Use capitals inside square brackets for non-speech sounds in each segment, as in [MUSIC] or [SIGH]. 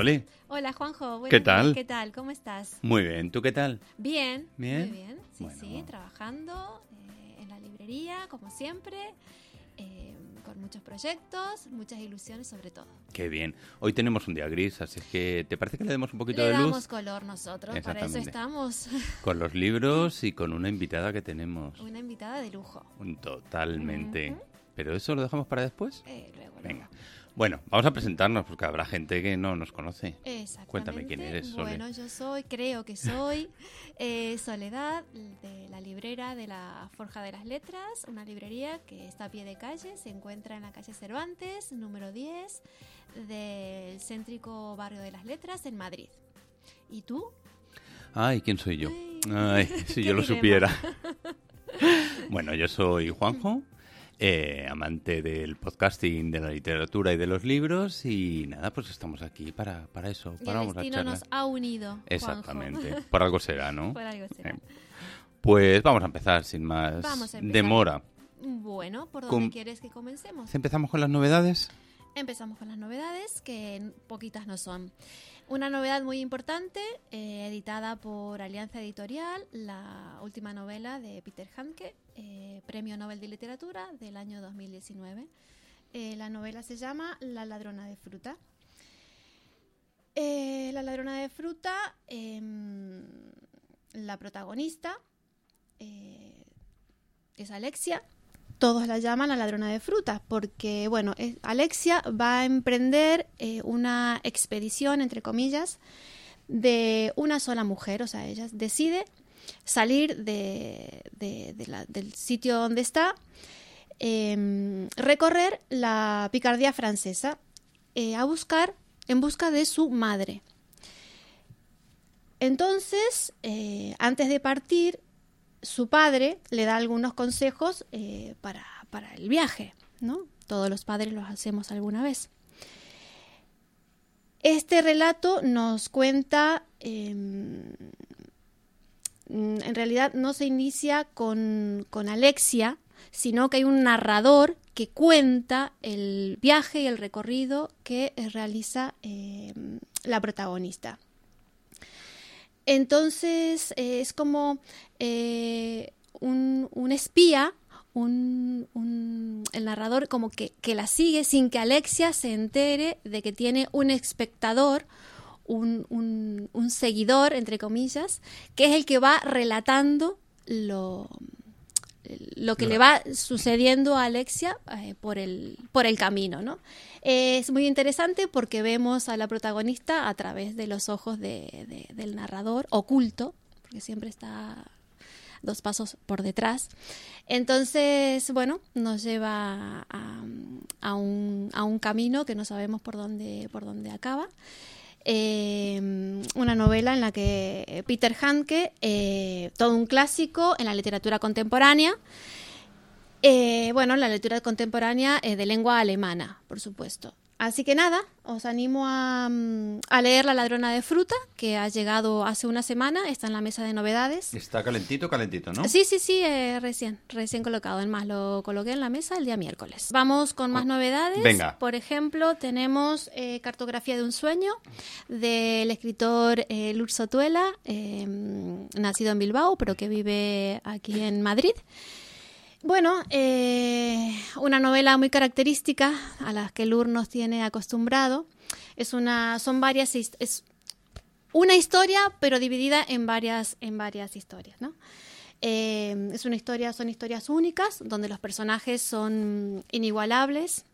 Soli. Hola, Juanjo. ¿Qué tal? ¿Qué tal? ¿Cómo estás? Muy bien, ¿tú qué tal? Bien. ¿Bien? Muy bien. Sí, Bueno. sí, trabajando eh, en la librería, como siempre, eh, con muchos proyectos, muchas ilusiones sobre todo. Qué bien. Hoy tenemos un día gris, así que ¿te parece que le demos un poquito Le de damos luz color nosotros, para eso estamos. [LAUGHS] con los libros y con una invitada que tenemos? Una invitada de lujo. Totalmente. ¿Pero eso lo dejamos para después? Eh, luego, luego. Bueno, vamos a presentarnos porque habrá gente que no nos conoce. Exactamente. Cuéntame quién eres, Sole. Bueno, yo soy, creo que soy [LAUGHS] eh, Soledad, de la librera de la Forja de las Letras, una librería que está a pie de calle, se encuentra en la calle Cervantes, número 10, del céntrico barrio de las Letras, en Madrid. ¿Y tú? Ay, ¿quién soy yo? Ay, Ay, si [LAUGHS] yo lo supiera. [LAUGHS] bueno, yo soy Juanjo, eh, amante del podcasting, de la literatura y de los libros y nada, pues estamos aquí para, para eso, Y para el a destino nos ha unido. Juanjo. Exactamente, por algo será, ¿no? [LAUGHS] Por algo será. Eh, Pues vamos a empezar sin más Vamos a empezar. demora. Bueno, ¿por dónde quieres que comencemos? ¿Empezamos con las novedades? Empezamos con las novedades, que poquitas no son. Una novedad muy importante, eh, editada por Alianza Editorial, la última novela de Peter Handke, eh, Premio Nobel de Literatura del año 2019. Eh, la novela se llama La ladrona de fruta. Eh, la ladrona de fruta, em, la protagonista es Alexia, todos la llaman la ladrona de frutas, porque, bueno, Alexia va a emprender una expedición, entre comillas, de una sola mujer, o sea, ella decide salir del sitio donde está, em, recorrer la picardía francesa eh, a buscar, en busca de su madre. Entonces, eh, antes de partir, su padre le da algunos consejos eh, para, para el viaje, ¿no? Todos los padres los hacemos alguna vez. Este relato nos cuenta, em, en realidad no se inicia con, con Alexia, sino que hay un narrador que cuenta el viaje y el recorrido que eh, realiza em, la protagonista. Entonces eh, es como eh, un, un espía, un, un- el narrador como que, que la sigue sin que Alexia se entere de que tiene un espectador, un, un- un seguidor, entre comillas, que es el que va relatando lo, lo que le va sucediendo a Alexia eh, por, el, por el camino, ¿no? Eh, es muy interesante porque vemos a la protagonista a través de los ojos de- de- del narrador, oculto, porque siempre está dos pasos por detrás. Entonces, bueno, nos lleva a, a un, a un camino que no sabemos por dónde, por dónde acaba. Eh, una novela en la que Peter Handke, eh, todo un clásico en la literatura contemporánea, eh, bueno, la lectura contemporánea eh, de lengua alemana, por supuesto. Así que nada, os animo a, mm, a leer La ladrona de fruta, que ha llegado hace una semana, está en la mesa de novedades. Está calentito, calentito, ¿no? Sí, sí, sí, eh, recién, recién colocado. Además, lo coloqué en la mesa el día miércoles. Vamos con más Oh, novedades. venga. Por ejemplo, tenemos eh, Cartografía de un sueño del escritor eh, Lur Sotuela, eh, nacido en Bilbao, pero que vive aquí en Madrid. Bueno, eh, una novela muy característica a las que Lur nos tiene acostumbrado. Es una, son varias, es una historia, pero dividida en varias, en varias historias, ¿no? Eh, es una historia, son historias únicas, donde los personajes son inigualables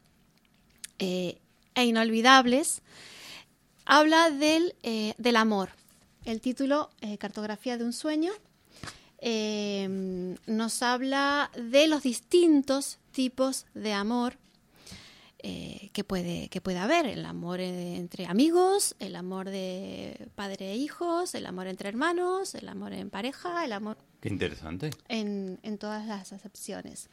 eh, e inolvidables. Habla del, del amor. El título, Cartografía de un sueño, eh, nos habla de los distintos tipos de amor eh, que, puede, que puede haber. El amor eh, entre amigos, el amor de padre e hijos, el amor entre hermanos, el amor en pareja, el amor Qué interesante. en, en todas las acepciones.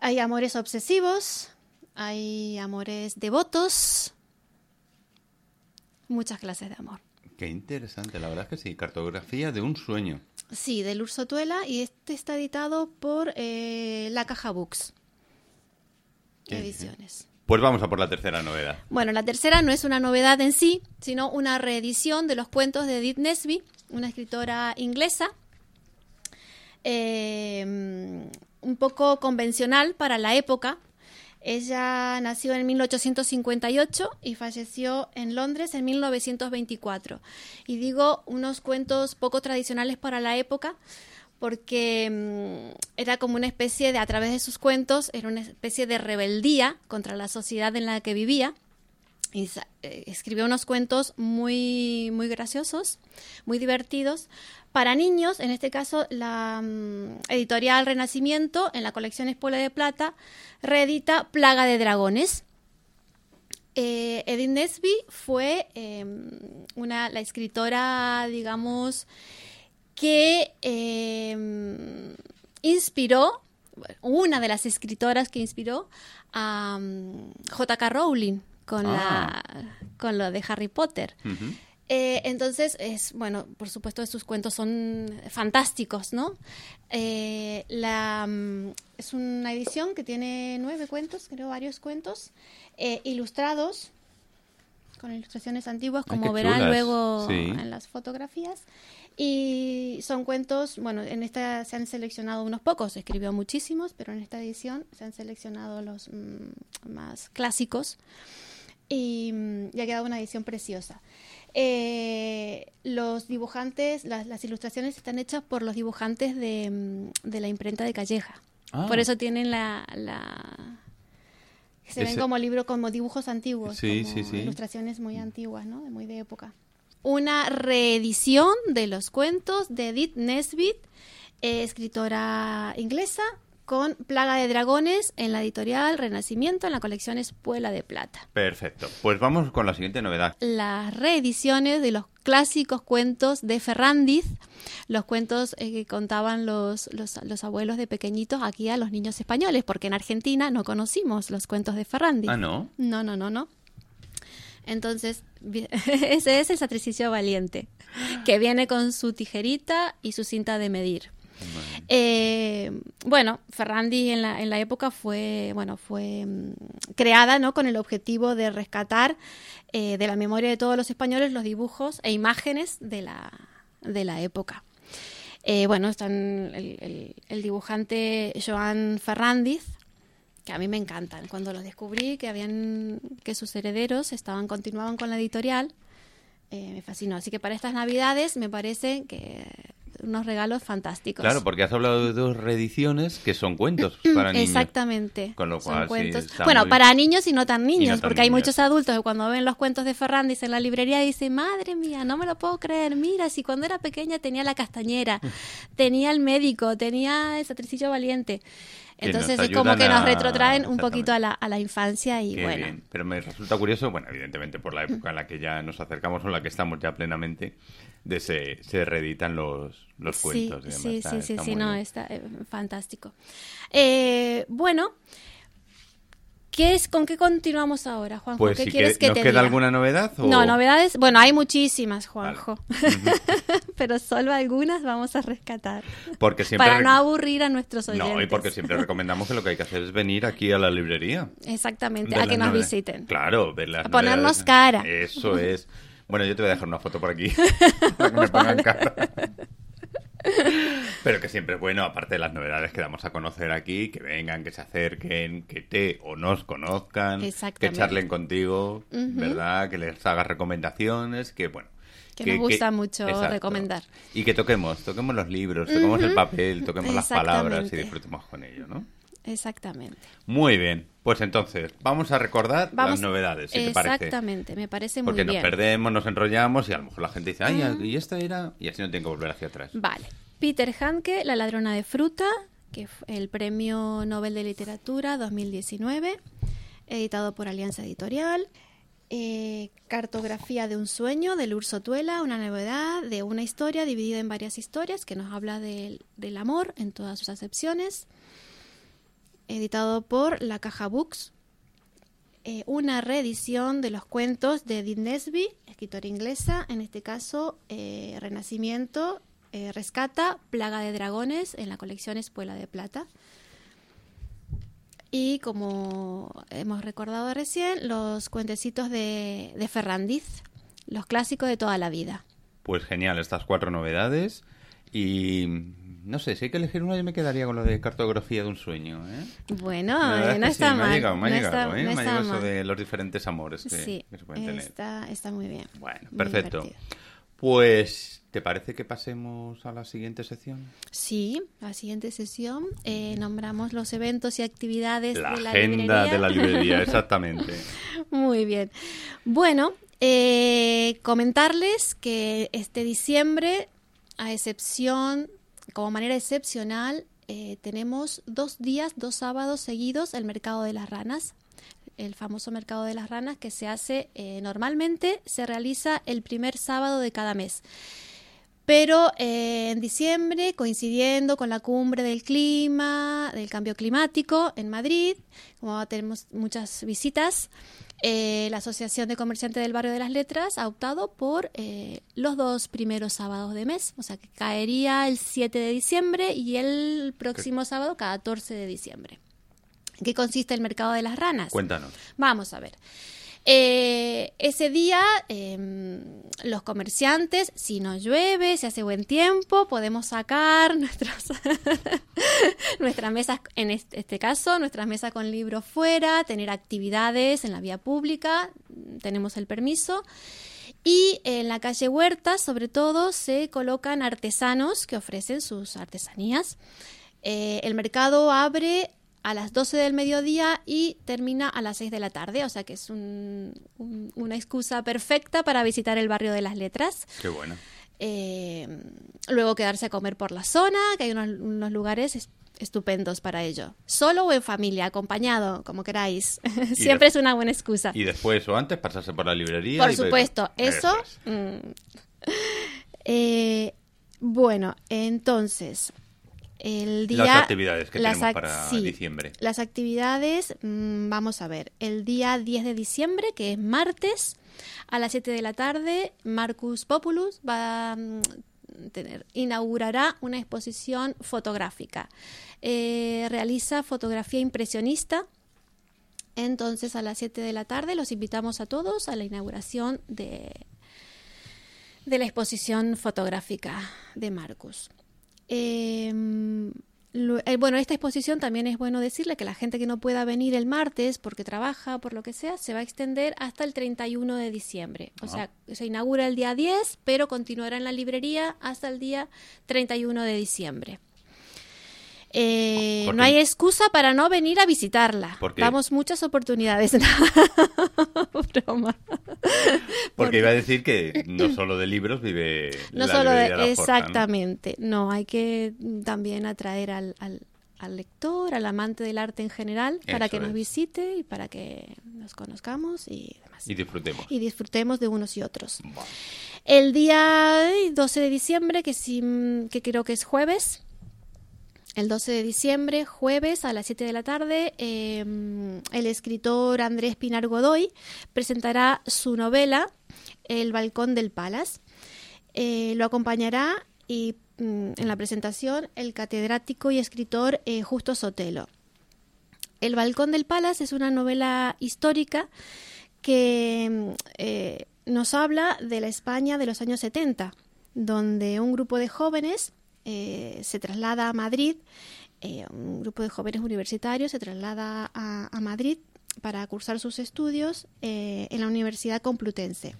Hay amores obsesivos, hay amores devotos, muchas clases de amor. Qué interesante, la verdad es que sí. Cartografía de un sueño. Sí, de Lurso Tuela y este está editado por eh, La Caja Books. Qué ediciones. Pues vamos a por la tercera novedad. Bueno, la tercera no es una novedad en sí, sino una reedición de los cuentos de Edith Nesby, una escritora inglesa, eh, un poco convencional para la época. Ella nació en 1858 y falleció en Londres en 1924. Y digo unos cuentos poco tradicionales para la época porque mm, era como una especie de, a través de sus cuentos, era una especie de rebeldía contra la sociedad en la que vivía. Eh, escribió unos cuentos muy, muy graciosos, muy divertidos. Para niños, en este caso, la mm, editorial Renacimiento, en la colección Espuela de Plata, reedita Plaga de Dragones. Eh, Edith Nesby fue eh, una, la escritora, digamos, que eh, inspiró, una de las escritoras que inspiró a mm, J.K. Rowling con, Ah. la, con lo de Harry Potter. Eh, entonces, es bueno, por supuesto, sus cuentos son fantásticos, ¿no? Eh, la, mm, es una edición que tiene nueve cuentos, creo, varios cuentos, eh, ilustrados, con ilustraciones antiguas, Ay, como qué verán chulas. luego Sí. en las fotografías. Y son cuentos, bueno, en esta se han seleccionado unos pocos, escribió muchísimos, pero en esta edición se han seleccionado los mm, más clásicos y, mm, y ha quedado una edición preciosa. Eh, los dibujantes, las, las ilustraciones están hechas por los dibujantes de, mm, de la imprenta de Calleja. Ah. Por eso tienen la... la- se ven como libros, como dibujos antiguos, Sí, como sí, sí. ilustraciones muy antiguas, ¿no? De muy de época. Una reedición de los cuentos de Edith Nesbit, eh, escritora inglesa, con Plaga de Dragones en la editorial Renacimiento en la colección Espuela de Plata. Perfecto. Pues vamos con la siguiente novedad. Las reediciones de los clásicos cuentos de Ferrandiz, los cuentos eh, que contaban los, los, los abuelos de pequeñitos aquí a los niños españoles, porque en Argentina no conocimos los cuentos de Ferrandiz. Ah, ¿no? No, no, no, no. Entonces, [LAUGHS] ese es el sacrificio valiente, que viene con su tijerita y su cinta de medir. Eh, bueno, Ferrandi en la, en la época fue, bueno, fue mm, creada ¿no? con el objetivo de rescatar eh, de la memoria de todos los españoles los dibujos e imágenes de la, de la época. Eh, bueno, están el, el- dibujante Joan Ferrandiz, que a mí me encantan. Cuando los descubrí que habían que sus herederos estaban continuaban con la editorial, me fascinó. Así que para estas Navidades me parece que unos regalos fantásticos. Claro, porque has hablado de dos reediciones que son cuentos [CLEARS THROAT] para niños. Exactamente. Con lo cual, cuentos. bueno, muy- para niños y no tan niños, tan porque hay muchos adultos que cuando ven los cuentos de Ferrandis en la librería dicen, madre mía, no me lo puedo creer, mira, si cuando era pequeña tenía la castañera, [LAUGHS] tenía el médico, tenía el satricillo valiente. Entonces es como que nos a- retrotraen un poquito a la, a la infancia y Qué bueno. bien. Pero me resulta curioso, bueno, evidentemente por la época en la que ya nos acercamos o en la que estamos ya plenamente, de se, se reeditan los, los cuentos. y demás. Sí, Está- sí, sí, está sí, no, está eh, fantástico. Eh, bueno, ¿qué es, ¿con qué continuamos ahora, Juanjo? Pues ¿Qué si quieres que- que ¿nos te queda diga? alguna novedad? O... No, novedades. Bueno, hay muchísimas, Vale. Juanjo. [LAUGHS] [LAUGHS] Pero solo algunas vamos a rescatar. Porque siempre Para no aburrir a nuestros oyentes. No, y porque siempre recomendamos que lo que hay que hacer es venir aquí a la librería. Exactamente, a que nos visiten. Claro, ver las A ponernos novedades. cara. Eso es. [LAUGHS] Bueno, yo te voy a dejar una foto por aquí [LAUGHS] para que me pongan cara. Pero que siempre es bueno, aparte de las novedades que damos a conocer aquí, que vengan, que se acerquen, que te o nos conozcan, que charlen contigo. ¿verdad? Que les hagas recomendaciones, que bueno. Que nos gusta mucho recomendar. Y que toquemos, toquemos los libros, toquemos el papel, toquemos las palabras y disfrutemos con ello, ¿no? Exactamente. Muy bien, pues entonces vamos a recordar Vamos, las novedades, si te parece. Exactamente, me parece muy Porque nos bien. perdemos, nos enrollamos y a lo mejor la gente dice, ay, y esta era, y así no tienen que volver hacia atrás. Vale. Peter Hanke, La ladrona de fruta, que fue el Premio Nobel de Literatura 2019, editado por Alianza Editorial. Eh, Cartografía de un sueño, de Lourdes Sotuela, una novedad de una historia dividida en varias historias que nos habla del, del amor en todas sus acepciones. Editado por La Caja Books. Eh, una reedición de los cuentos de Edith Nesby, escritora inglesa, en este caso eh, Renacimiento, eh, rescata Plaga de Dragones en la colección Espuela de Plata. y como hemos recordado recién, los cuentecitos de, de Ferrandiz, los clásicos de toda la vida. Pues genial, estas cuatro novedades. Y no sé, si hay que elegir una, yo me quedaría con lo de cartografía de un sueño. ¿eh? Bueno, es no que está sí, mal. Me ha llegado, me ha no llegado, está- ¿eh? no Me ha llegado eso de los diferentes amores que, Sí, que se pueden tener. está, está muy bien. Bueno, Muy perfecto. divertido. Pues, ¿te parece que pasemos a la siguiente sección? Sí, la siguiente sesión eh, nombramos los eventos y actividades La de la agenda librería. de la librería, [LAUGHS] exactamente. Muy bien. Bueno, eh, comentarles que este diciembre, a excepción, como manera excepcional, eh, tenemos dos días, dos sábados seguidos el mercado de las ranas. El famoso mercado de las ranas que se hace eh, normalmente, se realiza el primer sábado de cada mes. Pero eh, en diciembre, coincidiendo con la cumbre del clima, del cambio climático en Madrid, como tenemos muchas visitas, eh, la Asociación de Comerciantes del Barrio de las Letras ha optado por eh, los dos primeros sábados de mes, o sea que caería el 7 de diciembre y el próximo sábado 14 de diciembre. ¿En qué consiste el mercado de las ranas? Cuéntanos. Vamos a ver. Eh, ese día eh, los comerciantes, si no llueve, si hace buen tiempo, podemos sacar [LAUGHS] nuestros nuestras mesas, en este, este caso, nuestras mesas con libros fuera, tener actividades en la vía pública, tenemos el permiso. Y en la calle Huerta, sobre todo, se colocan artesanos que ofrecen sus artesanías. Eh, el mercado abre a las 12 del mediodía y termina a las 6 de la tarde, o sea que es un- un- una excusa perfecta para visitar el barrio de las letras. Qué bueno. Eh, luego quedarse a comer por la zona, que hay unos, unos lugares es- estupendos para ello. Solo o en familia, acompañado, como queráis. [LAUGHS] Siempre es una buena excusa. Y después o antes pasarse por la librería. Por y supuesto, eso. es. mm. [LAUGHS] Eh, bueno, entonces, el día... Las actividades que las tenemos para sí, diciembre. Las actividades, mm, vamos a ver, el día 10 de diciembre, que es martes, a las 7 de la tarde, Marcus Populus va a mm, tener, inaugurará una exposición fotográfica. Eh, realiza fotografía impresionista. Entonces, a las 7 de la tarde los invitamos a todos a la inauguración de, de la exposición fotográfica de Marcus. Eh, lo- eh, bueno, esta exposición también es bueno decirle que la gente que no pueda venir el martes porque trabaja, por lo que sea, se va a extender hasta el 31 de diciembre. O Ah. sea, se inaugura el día 10, pero continuará en la librería hasta el día 31 de diciembre. Eh, ¿Por no hay excusa para no venir a visitarla. Damos muchas oportunidades. [LAUGHS] Broma. Porque iba a decir que [CLEARS THROAT] no solo de libros vive No la solo exactamente, ¿no? hay que también atraer al, al- al lector, al amante del arte en general, para que nos visite y para que nos conozcamos y demás. Y disfrutemos. Y disfrutemos de unos y otros. El día 12 de diciembre, que, sí, que creo que es jueves, el 12 de diciembre, jueves a las 7 de la tarde, eh, el escritor Andrés Pinar Godoy presentará su novela El Balcón del Palas. Eh, lo acompañará y, mm, en la presentación el catedrático y escritor eh, Justo Sotelo. El Balcón del Palas es una novela histórica que mm, eh, nos habla de la España de los años 70, donde un grupo de jóvenes eh, se traslada a Madrid, eh, un grupo de jóvenes universitarios se traslada a, Madrid para cursar sus estudios eh, en la Universidad Complutense,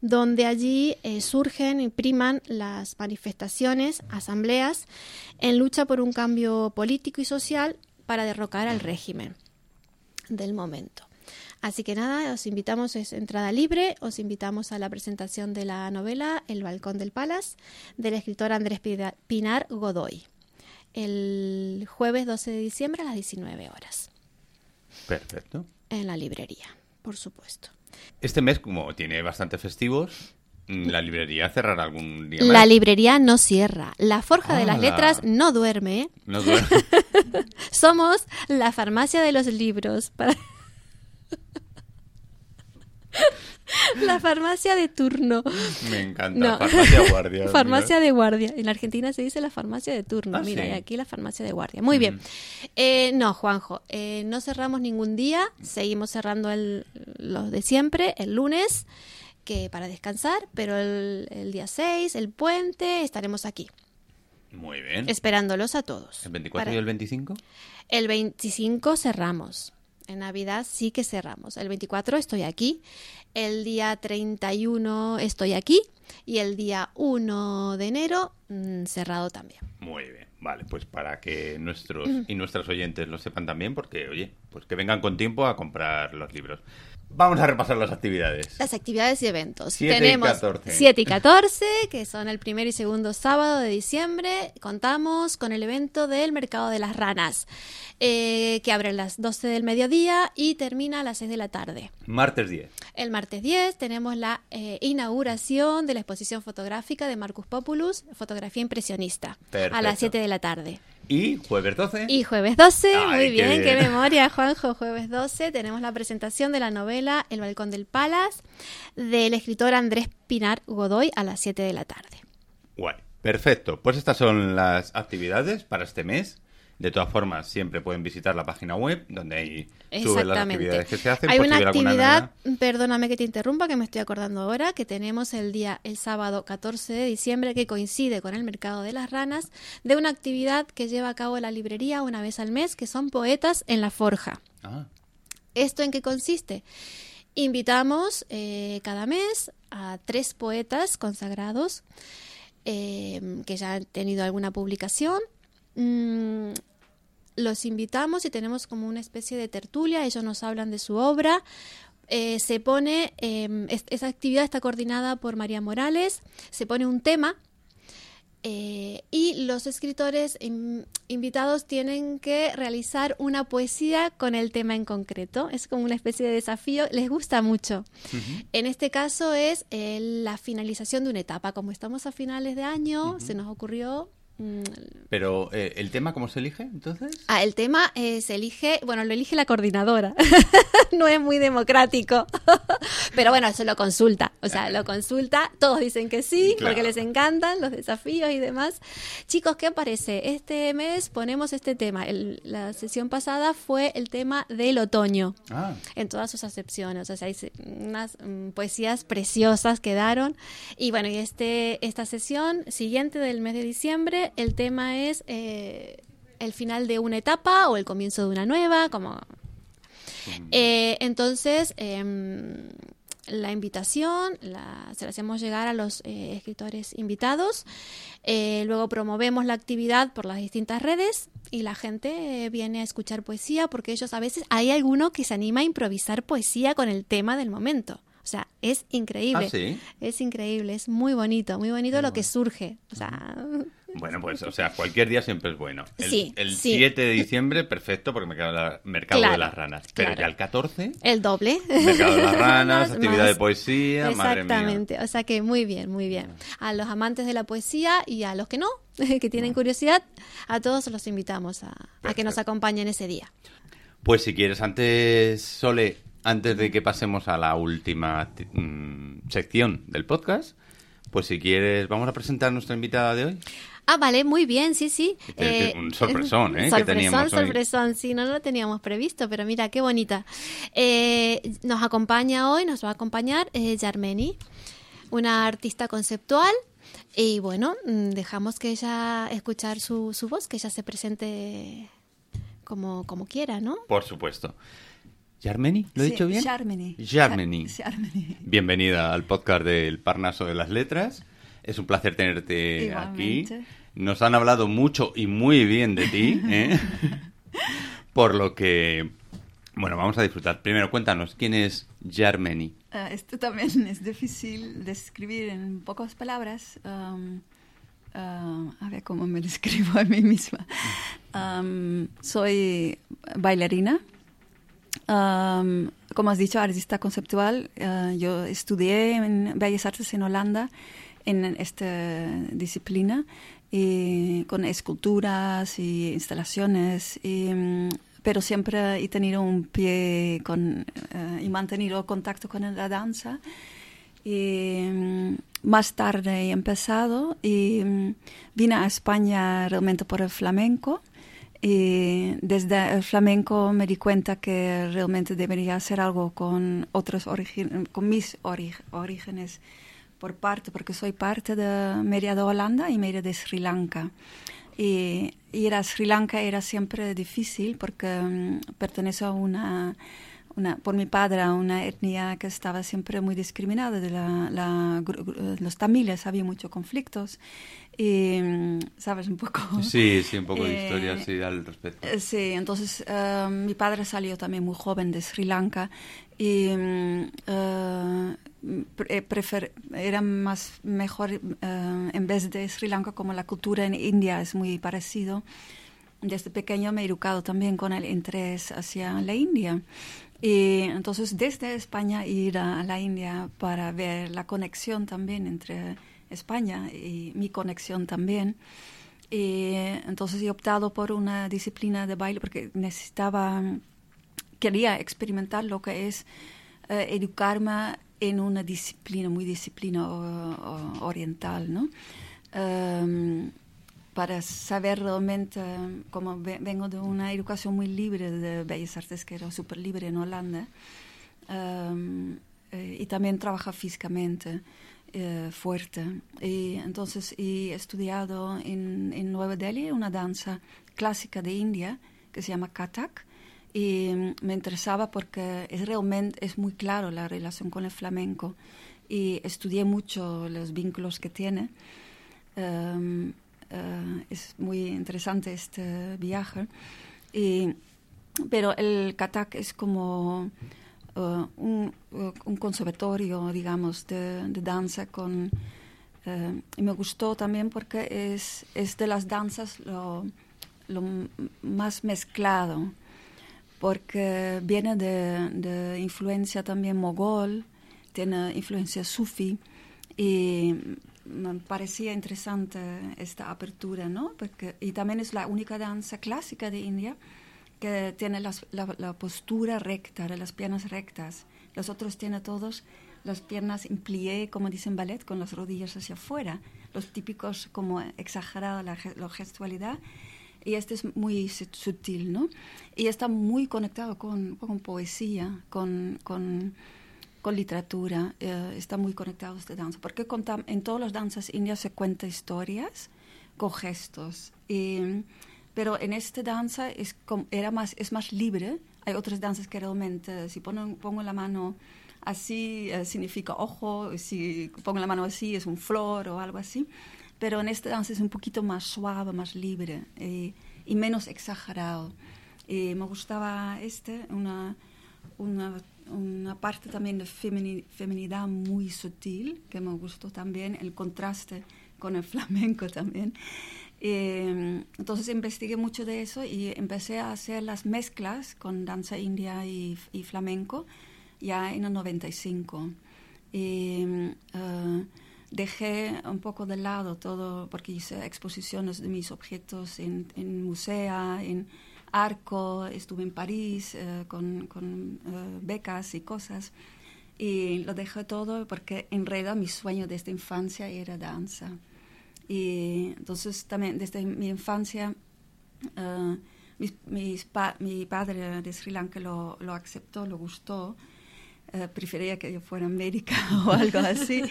donde allí eh, surgen y priman las manifestaciones, asambleas, en lucha por un cambio político y social para derrocar al régimen del momento. Así que nada, os invitamos, es entrada libre, os invitamos a la presentación de la novela El Balcón del Palas, del escritor Andrés Pinar Godoy, el jueves 12 de diciembre a las 19 horas, Perfecto. en la librería, por supuesto. Este mes, como tiene bastantes festivos, mm, la librería cerrará algún día La librería no cierra, la Forja de las. Letras no duerme. No duerme. [LAUGHS] somos la farmacia de los libros. Para... La farmacia de turno. Me encanta. No. Farmacia guardia. [LAUGHS] farmacia de guardia. En Argentina se dice la farmacia de turno. Ah, Mira, sí. y aquí la farmacia de guardia. Muy bien. Eh, no, Juanjo, eh, no cerramos ningún día. Seguimos cerrando el, los de siempre, el lunes, que para descansar, pero el, el día 6, el puente, estaremos aquí, Muy bien. esperándolos a todos. ¿El 24 Para- y el 25? El 25 cerramos. En Navidad sí que cerramos. El 24 estoy aquí. El día 31 estoy aquí. Y el día 1 de enero mm, cerrado también. Muy bien. Vale, pues para que nuestros [CLEARS THROAT] y nuestras oyentes lo sepan también, porque, oye, pues que vengan con tiempo a comprar los libros. Vamos a repasar las actividades. Las actividades y eventos. Siete y Tenemos 14. 7 y 14, que son el primer y segundo sábado de diciembre. Contamos con el evento del Mercado de las Ranas, eh, que abre a las 12 del mediodía y termina a las 6 de la tarde. Martes 10. El martes 10 tenemos la eh, inauguración de la exposición fotográfica de Marcus Populus, fotografía impresionista, a las 7 de la tarde. Y jueves 12. Y jueves 12, Ay, muy qué bien, qué, memoria, Juanjo. Jueves 12 tenemos la presentación de la novela El Balcón del Palas del escritor Andrés Pinar Godoy a las 7 de la tarde. Guay. Perfecto. Pues estas son las actividades para este mes. De todas formas, siempre pueden visitar la página web donde ahí suben las actividades que se hacen. Hay una actividad, perdóname que te interrumpa, que me estoy acordando ahora, que tenemos el día, el sábado 14 de diciembre, que coincide con el Mercado de las Ranas, de una actividad que lleva a cabo la librería una vez al mes, que son poetas en la forja. Ah, ¿Esto en qué consiste? Invitamos eh, cada mes a tres poetas consagrados eh, que ya han tenido alguna publicación. Mm, los invitamos y tenemos como una especie de tertulia, ellos nos hablan de su obra. Eh, se pone, eh, es- esa actividad está coordinada por María Morales, se pone un tema eh, y los escritores in- invitados tienen que realizar una poesía con el tema en concreto. Es como una especie de desafío, les gusta mucho. En este caso es eh, la finalización de una etapa. Como estamos a finales de año, se nos ocurrió... mm, pero eh, ¿el tema cómo se elige entonces? Ah, el tema eh, se elige, bueno, lo elige la coordinadora. [LAUGHS] no es muy democrático. [LAUGHS] Pero bueno, se lo consulta. O sea, lo consulta. Todos dicen que sí, Claro. porque les encantan los desafíos y demás. Chicos, ¿qué parece? Este mes ponemos este tema. El- la sesión pasada fue el tema del otoño Ah, en todas sus acepciones. O sea, hay unas mm, poesías preciosas quedaron. Y bueno, y este, esta sesión siguiente del mes de diciembre, el tema es eh, el final de una etapa o el comienzo de una nueva, como... Eh, entonces, em, la invitación la, se la hacemos llegar a los eh, escritores invitados. Luego promovemos la actividad por las distintas redes y la gente viene a escuchar poesía porque ellos a veces hay alguno que se anima a improvisar poesía con el tema del momento. O sea, es increíble. ¿Ah, sí? Es increíble, es muy bonito, muy bonito Qué lo que surge. O sea, bueno, pues, o sea, cualquier día siempre es bueno. El, Sí, el sí. 7 de diciembre, perfecto, porque me queda el mercado Claro, de las ranas. Pero claro. ya el 14, el doble. mercado de las ranas, Más- [LAUGHS] actividad de poesía, madre mía. Exactamente, o sea que muy bien, muy bien. A los amantes de la poesía y a los que no, [LAUGHS] que tienen curiosidad, a todos los invitamos a, a que nos acompañen ese día. Pues si quieres, antes, Sole, antes de que pasemos a la última ti- mm, sección del podcast, pues si quieres, vamos a presentar a nuestra invitada de hoy. Ah, vale, muy bien, sí, sí. Que- que un sorpresón, ¿eh? que Sorpresón, hoy. sorpresón, sí, no lo teníamos previsto, pero mira, qué bonita. Eh, nos acompaña hoy, nos va a acompañar eh, Yarmeni, una artista conceptual. Y bueno, mm, dejamos que ella escuchar su, su voz, que ella se presente como, como quiera, ¿no? Por supuesto. ¿Yarmeni? ¿Lo he Sí, dicho bien? Yarmeni. Bienvenida al podcast del Parnaso de las Letras. Es un placer tenerte aquí. Nos han hablado mucho y muy bien de ti, ¿eh? [LAUGHS] Por lo que, bueno, vamos a disfrutar. Primero, cuéntanos, ¿quién es Yarmeni? Ah, esto también [LAUGHS] es difícil de escribir en pocas palabras. Um, ah, a ver cómo me [LAUGHS] describo a mí misma. Um, soy bailarina. Um, como has dicho, artista conceptual. Ah, yo estudié en Bellas Artes en Holanda en esta disciplina y con esculturas y instalaciones. mm, pero siempre he tenido un pie con, eh, y mantenido contacto con la danza. Y mm, más tarde he empezado y mm, vine a España realmente por el flamenco. Y desde el flamenco me di cuenta que realmente debería hacer algo con otros con mis orígenes por parte, porque soy parte de media de Holanda y media de Sri Lanka. Y ir a Sri Lanka era siempre difícil porque um, pertenece a una, una, por mi padre, a una etnia que estaba siempre muy discriminada. De la, los tamiles había muchos conflictos. Y, mm, ¿sabes? Un poco. Sí, sí, un poco de historia sí, al respecto. Eh, sí, entonces mi padre salió también muy joven de Sri Lanka y uh, prefer, era más mejor eh, en vez de Sri Lanka como la cultura en India es muy parecido. Desde pequeño me he educado también con el interés hacia la India. Y entonces desde España ir a la India para ver la conexión también entre España y mi conexión también. Y entonces he optado por una disciplina de baile porque necesitaba, quería experimentar lo que es eh, educarme en una disciplina, muy disciplina oriental, ¿no? Em, para saber realmente, como vengo de una educación muy libre de Bellas Artes, que era súper libre en Holanda, em, eh, y también trabaja físicamente eh, fuerte. Y entonces he estudiado en, en Nueva Delhi una danza clásica de India que se llama Kathak, y me interesaba porque es realmente es muy claro la relación con el flamenco y estudié mucho los vínculos que tiene. Em, eh, es muy interesante este viaje. Y, pero el Katak es como un, uh, un, conservatorio, digamos, de, danza con... Y me gustó también porque es, es de las danzas lo, lo más mezclado porque viene de, influencia también mogol, tiene influencia sufi y me parecía interesante esta apertura, ¿no? Porque, y también es la única danza clásica de India que tiene la, la, postura recta, de las piernas rectas. Los otros tienen todos las piernas en plié, como dicen ballet, con las rodillas hacia afuera. Los típicos como exagerada la, la gestualidad y este es muy sutil, ¿no? Y está muy conectado con, con poesía, con, con, con literatura, eh, está muy conectado este danza, porque en todas las danzas indias se cuenta historias con gestos, y, pero en esta danza es, era más, es más libre, hay otras danzas que realmente, si pongo la mano así, eh, significa ojo, si pongo la mano así es un flor o algo así, pero en esta danza es un poquito más suave, más libre eh, y menos exagerado. Y me gustaba este, una, una, una parte también de feminidad muy sutil, que me gustó también, el contraste con el [LAUGHS] flamenco también. Eh, entonces investigué mucho de eso y empecé a hacer las mezclas con danza india y, y flamenco ya en el 95. Y, uh, dejé un poco de lado todo, porque hice exposiciones de mis objetos en, en musea, en Arco, estuve en París eh, con, con eh, becas y cosas, y lo dejé todo porque en realidad mi sueño desde infancia era danza. Y entonces también desde mi infancia, uh, mi padre de Sri Lanka lo, lo aceptó, lo gustó, eh, prefería que yo fuera médica [LAUGHS] o algo así,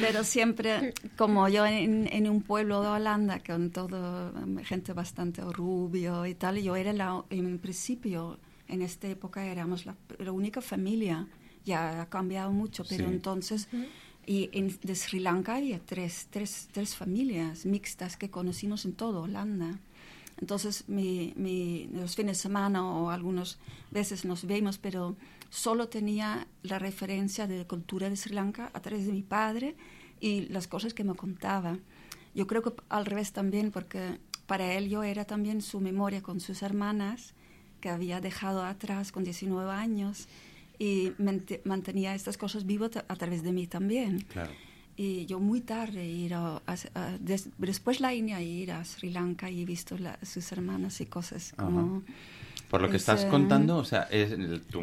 pero siempre, como yo en, un pueblo de Holanda, con todo, gente bastante rubio y tal, yo era la, en principio, en esta época éramos la, única familia, ya ha cambiado mucho, pero entonces... Y en, de Sri Lanka había tres, tres, tres familias mixtas que conocimos en toda Holanda. Entonces, mi, mi, los fines de semana o algunas veces nos vemos, pero solo tenía la referencia de la cultura de Sri Lanka a través de mi padre y las cosas que me contaba. Yo creo que al revés también, porque para él yo era también su memoria con sus hermanas, que había dejado atrás con 19 años, y mantenía estas cosas vivas a, través de mí también. Y yo muy tarde ir a, después la India ir a Sri Lanka y he visto sus hermanas y cosas como Por lo que Es, estás contando, o sea, es el- tu,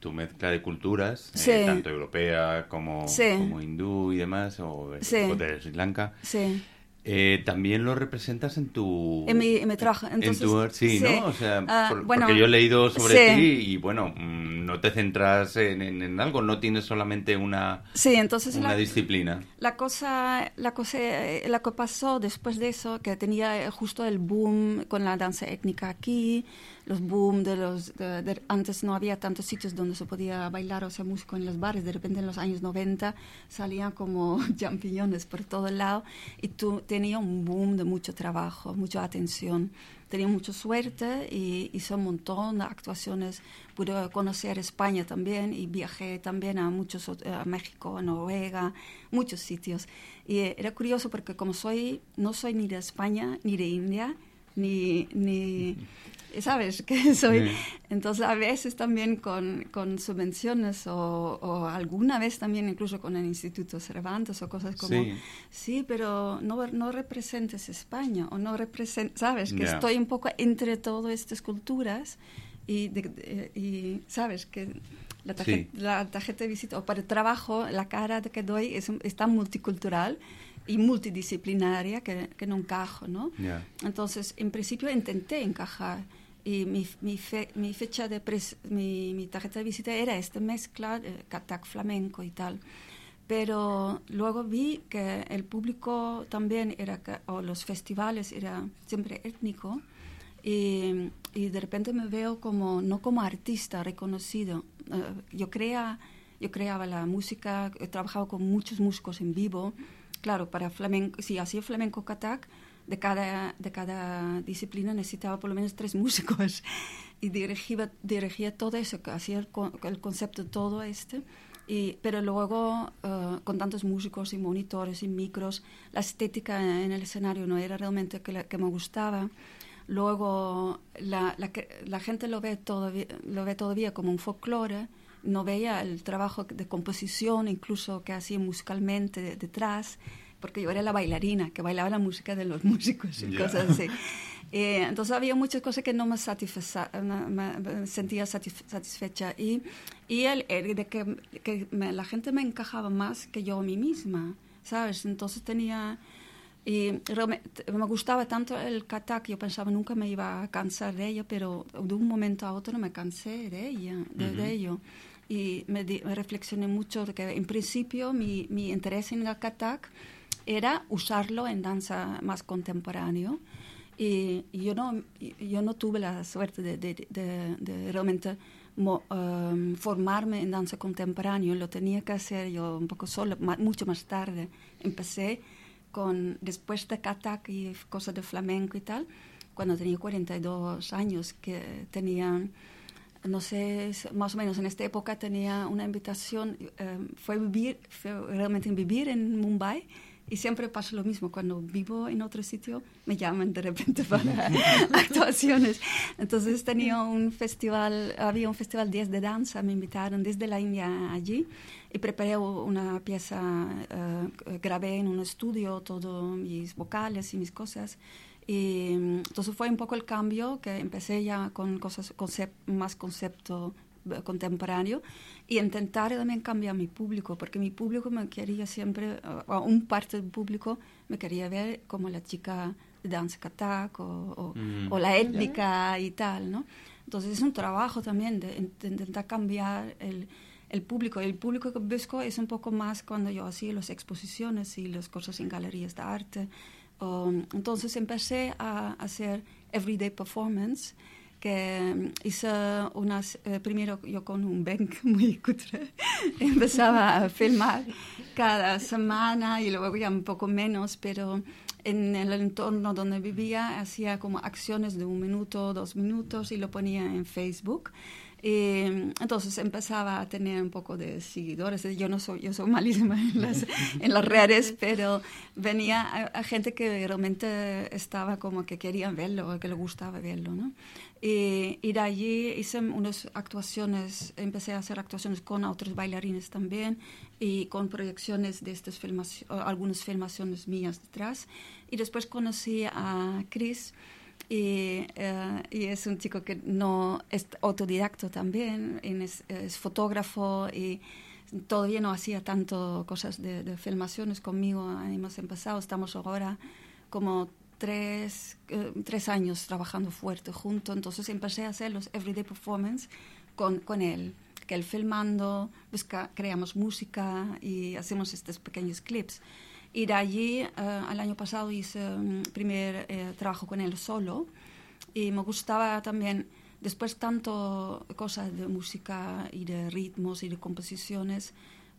tu mezcla de culturas, eh, tanto europea como, Sí. como hindú y demás, o, Sí. o de Sri Lanka, Sí. eh, también lo representas en tu... En mi- en mi trabajo, en entonces, tu- sí, sí. ¿no? O sea, Ah, por- bueno, porque yo he leído sobre sí. ti y, bueno, mm, no te centras en, en- en algo, no tienes solamente una, Sí, entonces una la, disciplina. la cosa, la cosa, eh, la que pasó después de eso, que tenía justo el boom con la danza étnica aquí, los boom de los, de- de- antes no había tantos sitios donde se podía bailar o hacer música en los bares, de repente en los años 90 salían como [LAUGHS] champiñones por todo el lado y tú tenía un boom de mucho trabajo, mucha atención. Tenía mucha suerte y hice un montón de actuaciones. Pude conocer España también y viajé también a muchos, a México, a Noruega, muchos sitios. Y eh, era curioso porque como soy, no soy ni de España ni de India, ni, ni ¿sabes? Que [LAUGHS] soy. Sí. Entonces, a veces también con, con subvenciones o, o alguna vez también incluso con el Instituto Cervantes o cosas como, Sí. sí, pero no, no representes España o no representes, ¿sabes? Que Ya. estoy un poco entre todas estas culturas y, de- de- y ¿sabes? Que la tarjeta, Sí. la tarjeta de visita o para el trabajo, la cara que doy es, es tan multicultural y multidisciplinaria que, que no encajo, ¿no? Ya. Entonces, en principio intenté encajar y mi, mi, fe- mi fecha de pres- mi, mi tarjeta de visita era esta mezcla, eh, Katak flamenco y tal. Pero luego vi que el público también era, o los festivales era siempre étnico y, y de repente me veo como, no como artista reconocido. Eh, yo, crea, yo creaba la música, he trabajado con muchos músicos en vivo. Claro, para flamenco, si hacía flamenco Katak, de cada, de cada disciplina necesitaba por lo menos tres [LAUGHS] músicos y dirigía, dirigía todo eso, hacía el, el concepto todo este. Y, pero luego, eh, con tantos músicos y monitores y micros, la estética en el escenario no era realmente que, que me gustaba. Luego, la, la, gente lo ve, todavía, lo ve todavía como un folclore, no veía el trabajo de composición, incluso que hacía musicalmente de- detrás, porque yo era la bailarina, que bailaba la música de los [LAUGHS] músicos y Ya. cosas así. Eh, entonces había muchas cosas que no me, me- sentía satisf- satisfecha y, y el, el de que, que me- la gente me encajaba más que yo a mí misma, ¿sabes? Entonces tenía... Y me gustaba tanto el katak, yo pensaba nunca me iba a cansar de ella, pero de un momento a otro me cansé de ella, de, de Ujú. ello. Y me, di- me reflexioné mucho de que en principio mi, mi interés en el katak era usarlo en danza más contemporáneo. Y, yo, no, yo no tuve la suerte de, de- de- de realmente mo- em, formarme en danza contemporánea. Lo tenía que hacer yo un poco solo, ma- mucho más tarde. Empecé con, después de Katak y cosas de flamenco y tal, cuando tenía 42 años, que tenía, no sé, más o menos en esta época tenía una invitación, eh, fue, vivir, fue realmente en vivir en Mumbai. Y siempre pasa lo mismo, cuando vivo en otro sitio me llaman de repente para [LAUGHS] actuaciones. Entonces tenía un festival, había un festival 10 de danza, me invitaron desde la India allí y preparé una pieza, eh, grabé en un estudio todos mis vocales y mis cosas. Y mm, entonces fue un poco el cambio, que empecé ya con cosas concep- más concepto contemporáneo y intentar también cambiar mi público, porque mi público me quería siempre, eh, o un parte del público me quería ver como la chica de danza katak o, o, Mm. o la étnica y tal, ¿no? Entonces es un trabajo también de, in- de intentar cambiar el, el público. El público que busco es un poco más cuando yo hacía las exposiciones y las cosas en galerías de arte. Um, entonces empecé a hacer everyday performance, que mm, hice unas, eh, primero yo con un bank [LAUGHS] muy cutre, [LAUGHS] empezaba a filmar cada semana y luego ya un poco menos, pero en el entorno donde vivía hacía como acciones de un minuto, dos minutos y lo ponía en Facebook. Y entonces empezaba a tener un poco de seguidores. Yo no soy, yo soy malísima en las, en las redes, pero venía a, a gente que realmente estaba como que querían verlo, que le gustaba verlo, ¿no? Y, y de allí hice unas actuaciones, empecé a hacer actuaciones con otros bailarines también y con proyecciones de estas filmaciones, algunas filmaciones mías detrás. Y después conocí a Chris Y, eh, y, es un chico que no es autodidacto también, es, es, fotógrafo y todavía no hacía tanto cosas de, de, filmaciones conmigo. Hemos empezado, estamos ahora como tres, eh, tres años trabajando fuerte juntos, entonces empecé a hacer los everyday performance con, con él que él filmando, busca, creamos música y hacemos estos pequeños clips. Y de allí, uh, el año pasado hice un primer eh, trabajo con él solo y me gustaba también, después tanto cosas de música y de ritmos y de composiciones,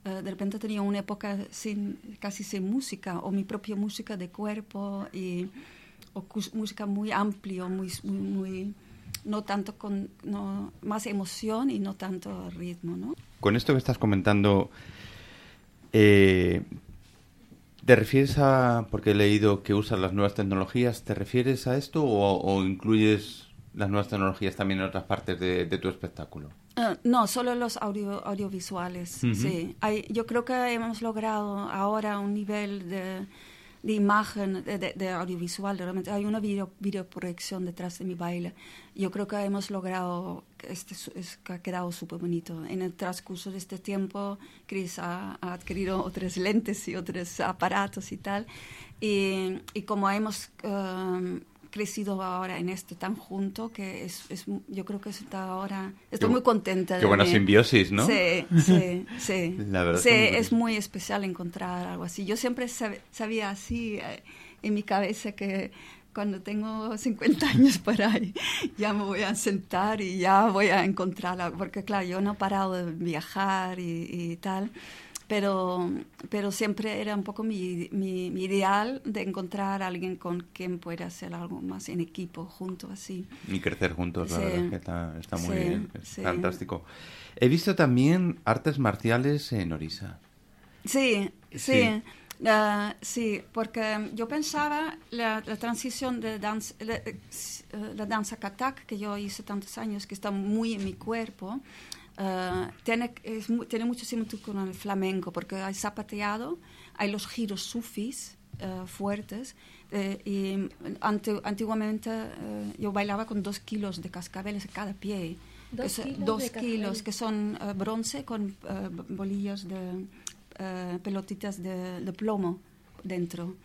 uh, de repente tenía una época sin, casi sin música o mi propia música de cuerpo y o música muy amplia, muy, no tanto con no, más emoción y no tanto ritmo, ¿no? Con esto que estás comentando, eh, ¿te refieres a, porque he leído que usas las nuevas tecnologías, ¿te refieres a esto o, incluyes las nuevas tecnologías también en otras partes de tu espectáculo? Uh, no, solo los audio, audiovisuales, uh -huh. sí. Hay, yo creo que hemos logrado ahora un nivel de de imagen, de, de, de, audiovisual, realmente hay una video, videoproyección detrás de mi baile. Yo creo que hemos logrado, este es, que ha quedado súper bonito. En el transcurso de este tiempo, Chris ha, ha, adquirido otros lentes y otros aparatos y tal. Y, y como hemos um, crecido ahora en esto tan junto que es, es yo creo que está ahora estoy qué, muy contenta qué buena mí. simbiosis no sí [LAUGHS] sí sí, La verdad sí es, muy es muy especial encontrar algo así. Yo siempre sab sabía así eh, en mi cabeza que cuando tengo 50 años por ahí, [LAUGHS] ya me voy a sentar y ya voy a encontrar algo, porque claro, yo no he parado de viajar y, y tal, pero, pero siempre era un poco mi, mi, mi, ideal de encontrar a alguien con quien pueda hacer algo más en equipo, juntos, así. Y crecer juntos, la Sí. verdad es que está, está muy Sí, bien, es sí. fantástico. He visto también artes marciales en Orisa. Sí, Sí. sí. Ah, sí, porque yo pensaba la, la transición de danza, la, eh, la danza katak, que yo hice tantos años, que está muy en mi cuerpo, ah, tiene, es tiene mucho similitud con el flamenco, porque hay zapateado, hay los giros sufis ah, fuertes, eh, y ante- antiguamente eh, yo bailaba con dos kilos de cascabeles en cada pie. Dos que son- kilos dos kilos, que son eh, bronce con bolillas de pelotitas de, de plomo dentro.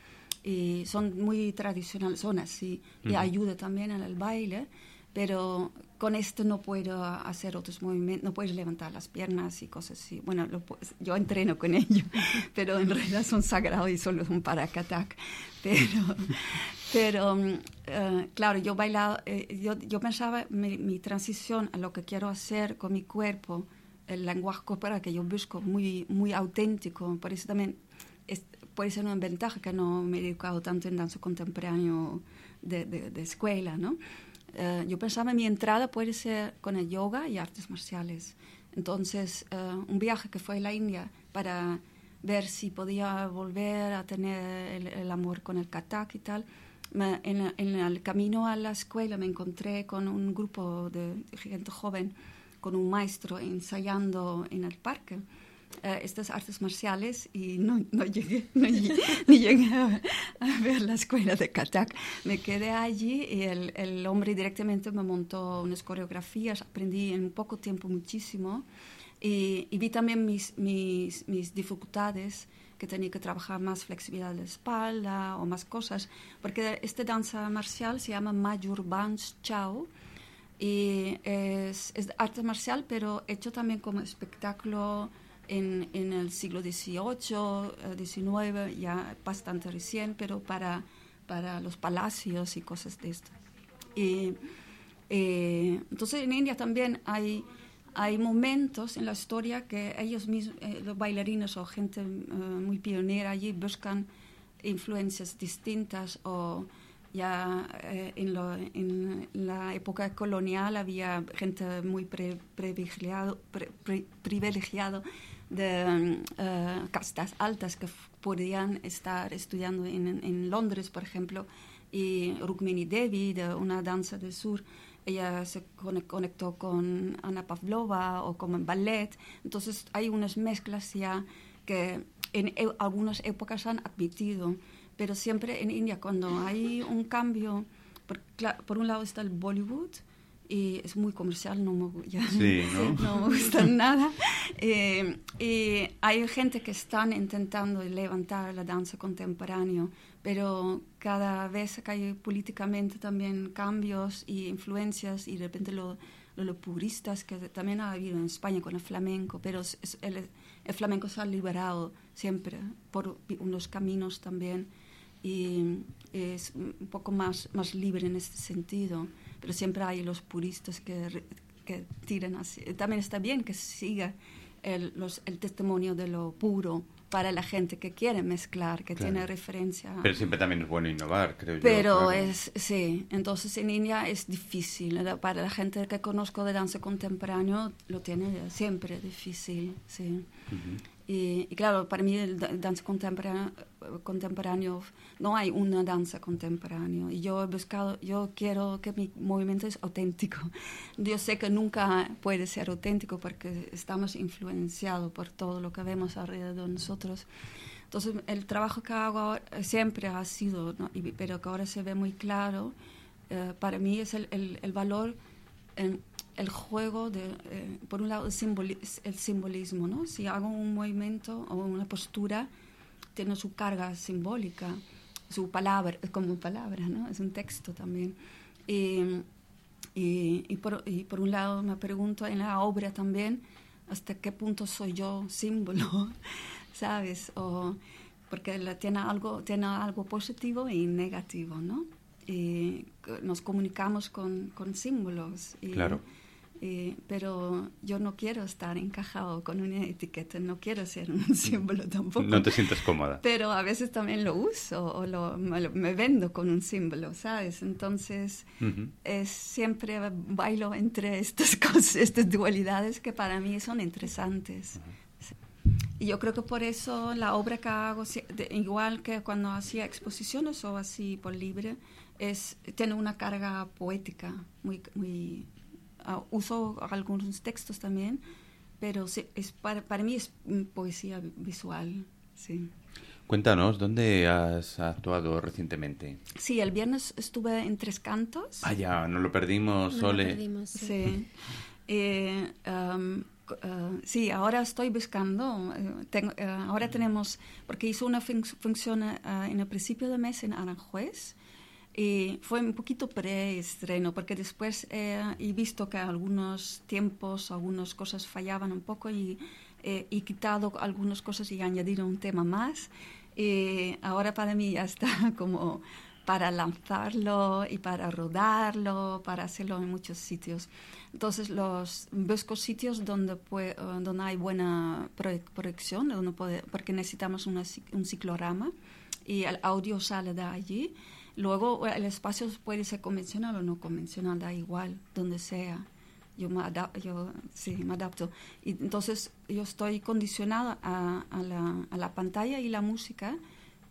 Y son muy tradicionales, son así. Y Ujú. ayuda también en el baile, pero con esto no puedo hacer otros movimientos, no puedes levantar las piernas y cosas así. Bueno, lo yo entreno con ello, [LAUGHS] pero en realidad son sagrados y solo son para katak. Pero, [LAUGHS] pero eh, claro, yo bailaba, eh, yo, yo pensaba mi, mi transición a lo que quiero hacer con mi cuerpo, el lenguaje corporal que yo busco muy, muy auténtico, por eso también es- puede ser una ventaja que no me he dedicado tanto en danza contemporáneo de, de- de escuela, ¿no? Eh, yo pensaba mi entrada puede ser con el yoga y artes marciales. Entonces, eh, un viaje que fue a la India para ver si podía volver a tener el, amor con el katak y tal. Me- en, en el camino a la escuela me encontré con un grupo de gente joven, con un maestro ensayando en el parque eh, estas artes marciales y no, no llegué, [LAUGHS] no llegué, ni llegué a, a ver la escuela de Katak. Me quedé allí y el, el hombre directamente me montó unas coreografías, aprendí en poco tiempo muchísimo y, y vi también mis, mis, mis dificultades que tenía que trabajar más flexibilidad de espalda o más cosas, porque esta danza marcial se llama Majur Bans Chao y es, es arte marcial, pero hecho también como espectáculo en, en el siglo XVIII, eh, XIX, ya bastante recién, pero para, para los palacios y cosas de esto. Y, eh, entonces en India también hay, hay momentos en la historia que ellos mismos, eh, los bailarines o gente eh, muy pionera allí buscan influencias distintas o ya eh, en, lo- en la época colonial había gente muy pre- privilegiado, pre- pri- privilegiado de eh, castas altas que podían estar estudiando en, en- Londres, por ejemplo, y Rukmini Devi, de una danza del sur, ella se cone- conectó con Ana Pavlova o con ballet. Entonces hay unas mezclas ya que en e- algunas épocas han admitido, pero siempre en India cuando hay un cambio por, por un lado está el Bollywood, y es muy comercial, no me, ya, sí, ¿no? [LAUGHS] no me gusta [LAUGHS] nada. Eh, y hay gente que están intentando levantar la danza contemporánea, pero cada vez que hay políticamente también cambios y influencias y de repente lo, los puristas que también ha habido en España con el flamenco, pero el, el, flamenco se ha liberado siempre por unos caminos también y es un poco más, más libre en este sentido pero siempre hay los puristas que, que tiran así. También está bien que siga el, los, el testimonio de lo puro para la gente que quiere mezclar, que tiene referencia. Pero siempre también es bueno innovar, creo yo. Pero es, sí, entonces en India es difícil. Para la gente que conozco de danza contemporánea lo tiene siempre difícil, sí. Y, claro, para mí el danza contemporáneo, contemporáneo, no hay una danza contemporánea. Y yo he buscado, yo quiero que mi movimiento es auténtico. [LAUGHS] Yo sé que nunca puede ser auténtico porque estamos influenciados por todo lo que vemos alrededor de nosotros. Entonces, el trabajo que hago siempre ha sido, pero que ahora se ve muy claro, eh, para mí es el, el, el valor en, el juego de, eh, por un lado, el, simbolismo, ¿no? Si hago un movimiento o una postura, tiene su carga simbólica, su palabra, como palabra, ¿no? Es un texto también. Y, y, por, y, por, un lado me pregunto en la obra también, hasta qué punto soy yo símbolo, [LAUGHS] ¿sabes? O, porque tiene algo, tiene algo positivo y negativo, ¿no? Y nos comunicamos con, con símbolos. Claro. Eh, pero yo no quiero estar encajado con una etiqueta, no quiero ser un [LAUGHS] símbolo tampoco. No te sientes cómoda. Pero a veces también lo uso o lo, me, vendo con un símbolo, ¿sabes? Entonces es siempre bailo entre estas [LAUGHS] cosas, estas dualidades que para mí son interesantes. Y yo creo que por eso la obra que hago, igual que cuando hacía exposiciones o así por libre, es, tiene una carga poética muy, muy Ah, uso algunos textos también, pero es para, para mí es poesía visual, sí. Cuéntanos, ¿dónde has actuado recientemente? Sí, el viernes estuve en Tres Cantos. Ah, ya, no lo perdimos, Sole. sí. [LAUGHS] Eh, um, uh, sí, ahora estoy buscando, eh, tengo, uh, ahora tenemos, porque hizo una función uh, en el principio de mes en Aranjuez, y fue un poquito preestreno, porque después eh, he visto que algunos tiempos, algunas cosas fallaban un poco y eh, he quitado algunas cosas y añadido un tema más. Y ahora para mí ya está [LAUGHS] como para lanzarlo y para rodarlo, para hacerlo en muchos sitios. Entonces los busco sitios donde, puede, donde hay buena proyección, donde puede, porque necesitamos una, un ciclorama y el audio sale de allí Luego el espacio puede ser convencional o no convencional, da igual, donde sea. Yo me, yo, sí, me adapto. Y entonces yo estoy condicionada a, a, la, a, la, pantalla y la música,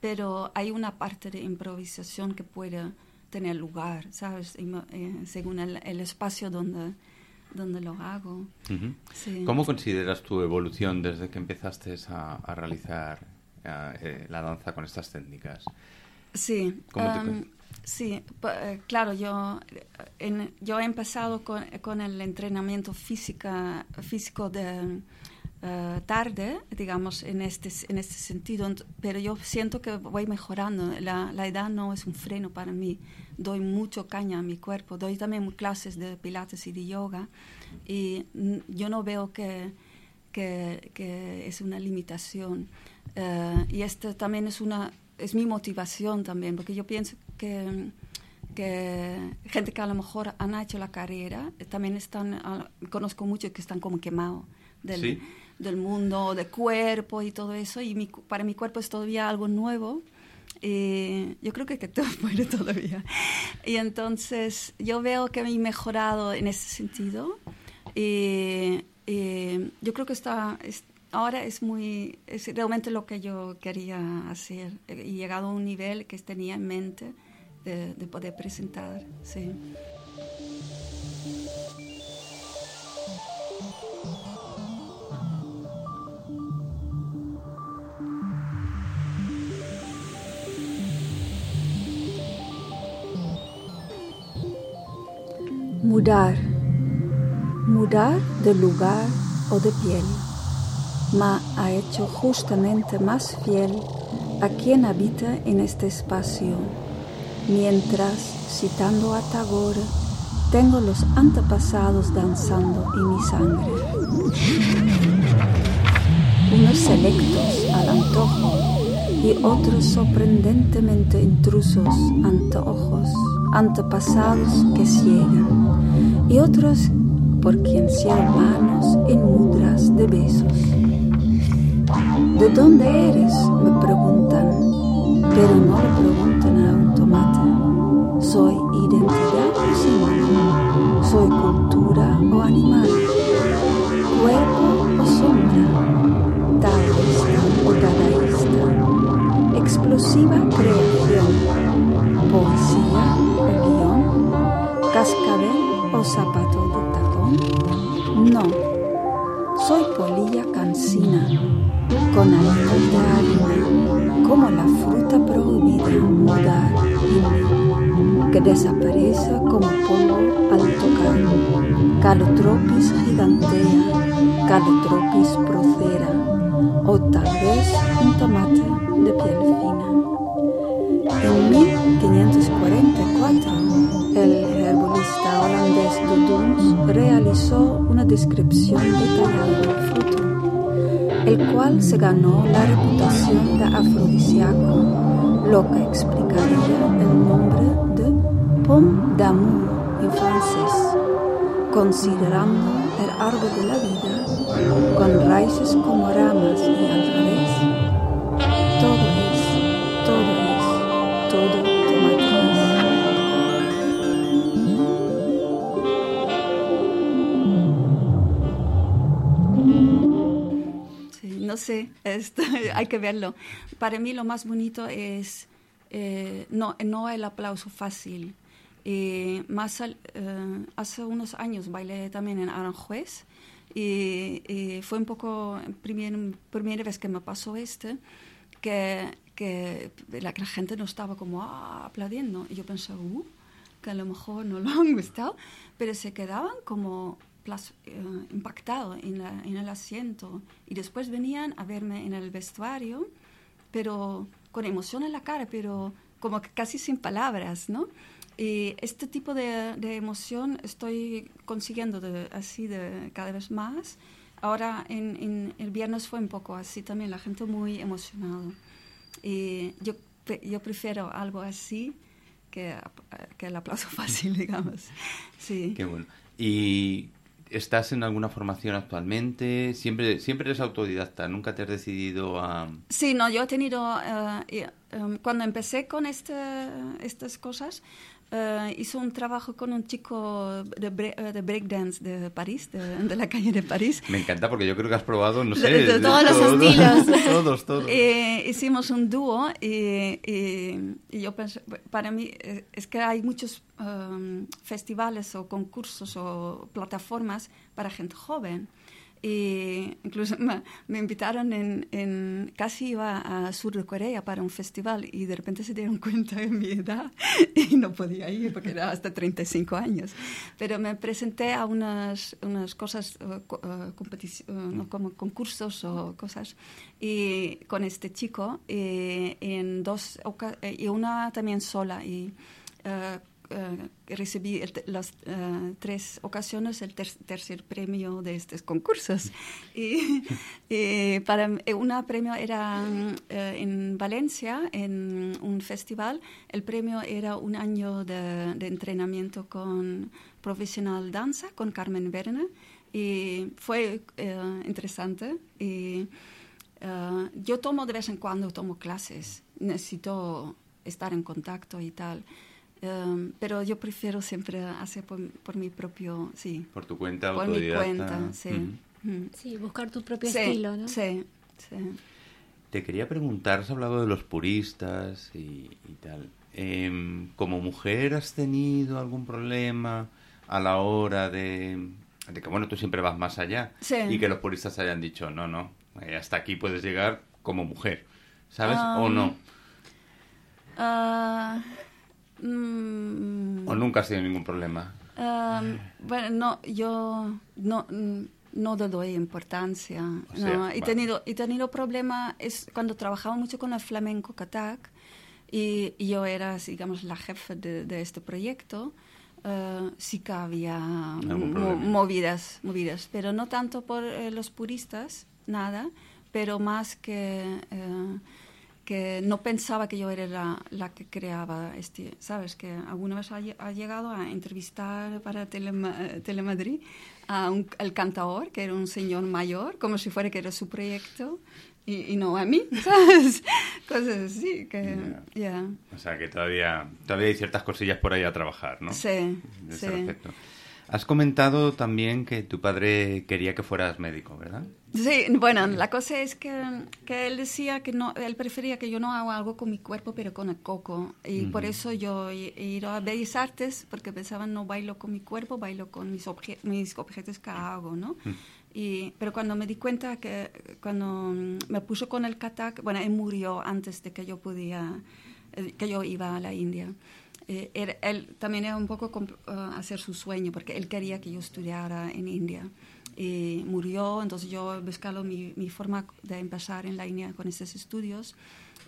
pero hay una parte de improvisación que puede tener lugar, ¿sabes? Eh, según el, el, espacio donde, donde lo hago. sí. ¿Cómo consideras tu evolución desde que empezaste a, a realizar eh, la danza con estas técnicas? Sí. sí, eh, claro, yo, yo he empezado con, con el entrenamiento física, físico de eh, tarde, digamos, en este, en este sentido, pero yo siento que voy mejorando. La, la, edad no es un freno para mí. Doy mucho caña a mi cuerpo. Doy también clases de pilates y de yoga y yo no veo que, que, que es una limitación. Uh, y esto también es una es mi motivación también, porque yo pienso que, que gente que a lo mejor han hecho la carrera, también están, ah, conozco muchos que están como quemados del, del mundo, de cuerpo y todo eso, y mi, para mi cuerpo es todavía algo nuevo. Y yo creo que, que [LAUGHS] todo puede todavía. Y entonces yo veo que he mejorado en ese sentido. Y, y yo creo que está, ahora es muy, es realmente lo que yo quería hacer y llegado a un nivel que tenía en mente de, de poder presentar, sí. Mudar. Mudar de lugar o de piel. Ma ha hecho justamente más fiel a quien habita en este espacio, mientras, citando a Tagore, tengo los antepasados danzando en mi sangre. Unos selectos al antojo y otros sorprendentemente intrusos ante ojos, antepasados que ciegan, y otros por quien cierran manos en mudras de besos. ¿De dónde eres? me preguntan, pero no le preguntan a un tomate. ¿Soy identidad o símbolo? ¿Soy cultura o animal? ¿Cuerpo o sombra? Taoísta o dadaísta? ¿Explosiva creación? ¿Poesía o guion? ¿Cascabel o zapato de tacón? No, soy polilla cansina con harina, como la fruta prohibida mudar que desaparece como polvo al tocar. Calotropis gigantea, Calotropis procera, o tal vez un tomate de piel fina. Cual se ganó la reputación de afrodisíaco, lo que explicaría el nombre de pomme d'amour en francés, considerando el árbol de la vida con raíces como ramas y al revés. Todo no sé, esto, [LAUGHS] hay que verlo. Para mí lo más bonito es eh, no, no el aplauso fácil. Eh, más eh, hace unos años bailé también en Aranjuez y, fue un poco primera, primera vez que me pasó este que, que la, la, gente no estaba como ah, aplaudiendo y yo pensaba uh, que a lo mejor no lo han gustado pero se quedaban como Uh, impactado en, la, en, el asiento y después venían a verme en el vestuario, pero con emoción en la cara, pero como casi sin palabras, ¿no? Y este tipo de, de emoción estoy consiguiendo de, así de cada vez más. Ahora en, en, el viernes fue un poco así también, la gente muy emocionada. Y yo, yo prefiero algo así que, que el aplauso [LAUGHS] fácil, digamos. Sí. Qué bueno. Y ¿Estás en alguna formación actualmente? ¿Siempre, siempre eres autodidacta? ¿Nunca te has decidido a...? Sí, no, yo he tenido... Uh, cuando empecé con este, estas cosas, uh, hice un trabajo con un chico de, bre de breakdance de París, de, de, la calle de París. Me encanta porque yo creo que has probado, no sé... De, de todos los todo, estilos. [LAUGHS] todos, todos. Eh, hicimos un dúo y, y, y, yo pensé, para mí es que hay muchos um, festivales o concursos o plataformas para gente joven. Y incluso [LAUGHS] me, me invitaron en, en, casi iba a sur de Corea para un festival y de repente se dieron [LAUGHS] cuenta de mi edad y no podía ir porque era hasta 35 años. Pero me presenté a unas, unas cosas, uh, uh, uh, como concursos o cosas, y con este chico y, en dos, y una también sola. Y, Uh, recibí el, las uh, tres ocasiones el ter tercer premio de estos concursos. Y, [LAUGHS] y para una premio era uh, en Valencia, en un festival. El premio era un año de, de entrenamiento con profesional danza, con Carmen Verne. Y fue interesante. Y yo tomo de vez en cuando, tomo clases. Necesito estar en contacto y tal. Um, pero yo prefiero siempre hacer por, por, mi propio, sí. Por tu cuenta, Por mi cuenta, sí. Mm -hmm. Sí, buscar tu propio sí, estilo, ¿no? Sí, sí. Te quería preguntar, has hablado de los puristas y, y tal. Eh, ¿Como mujer has tenido algún problema a la hora de, de, que, bueno, tú siempre vas más allá sí. y que los puristas hayan dicho, no, no, eh, hasta aquí puedes llegar como mujer, ¿sabes? Um, ¿O no? Uh... Mm. ¿O nunca has tenido ningún problema? Um, bueno, no, yo no, no le doy importancia. no. He, tenido, he tenido problema es cuando trabajaba mucho con el flamenco Katak y, yo era, digamos, la jefe de, este proyecto. Uh, sí que había movidas, movidas, pero no tanto por eh, los puristas, nada, pero más que... Eh, que no pensaba que yo era la, la, que creaba este, ¿sabes? Que alguna vez ha, llegado a entrevistar para Telema, Telemadrid a un, al cantador, que era un señor mayor, como si fuera que era su proyecto, y, no a mí, [LAUGHS] ¿sabes? Cosas así, que, ya. O sea, que todavía, todavía hay ciertas cosillas por ahí a trabajar, ¿no? Sí, sí. Has comentado también que tu padre quería que fueras médico, ¿verdad? Sí, bueno, la cosa es que, que, él decía que no, él prefería que yo no haga algo con mi cuerpo, pero con el coco. Y por eso yo he, ido a Bellas Artes, porque pensaba no bailo con mi cuerpo, bailo con mis, mis objetos que hago, ¿no? Y, pero cuando me di cuenta que cuando me puso con el katak, bueno, él murió antes de que yo podía, eh, que yo iba a la India. Eh, él también era un poco uh, hacer su sueño, porque él quería que yo estudiara en India. Murió, entonces yo he buscado mi, mi forma de empezar en la India con estos estudios.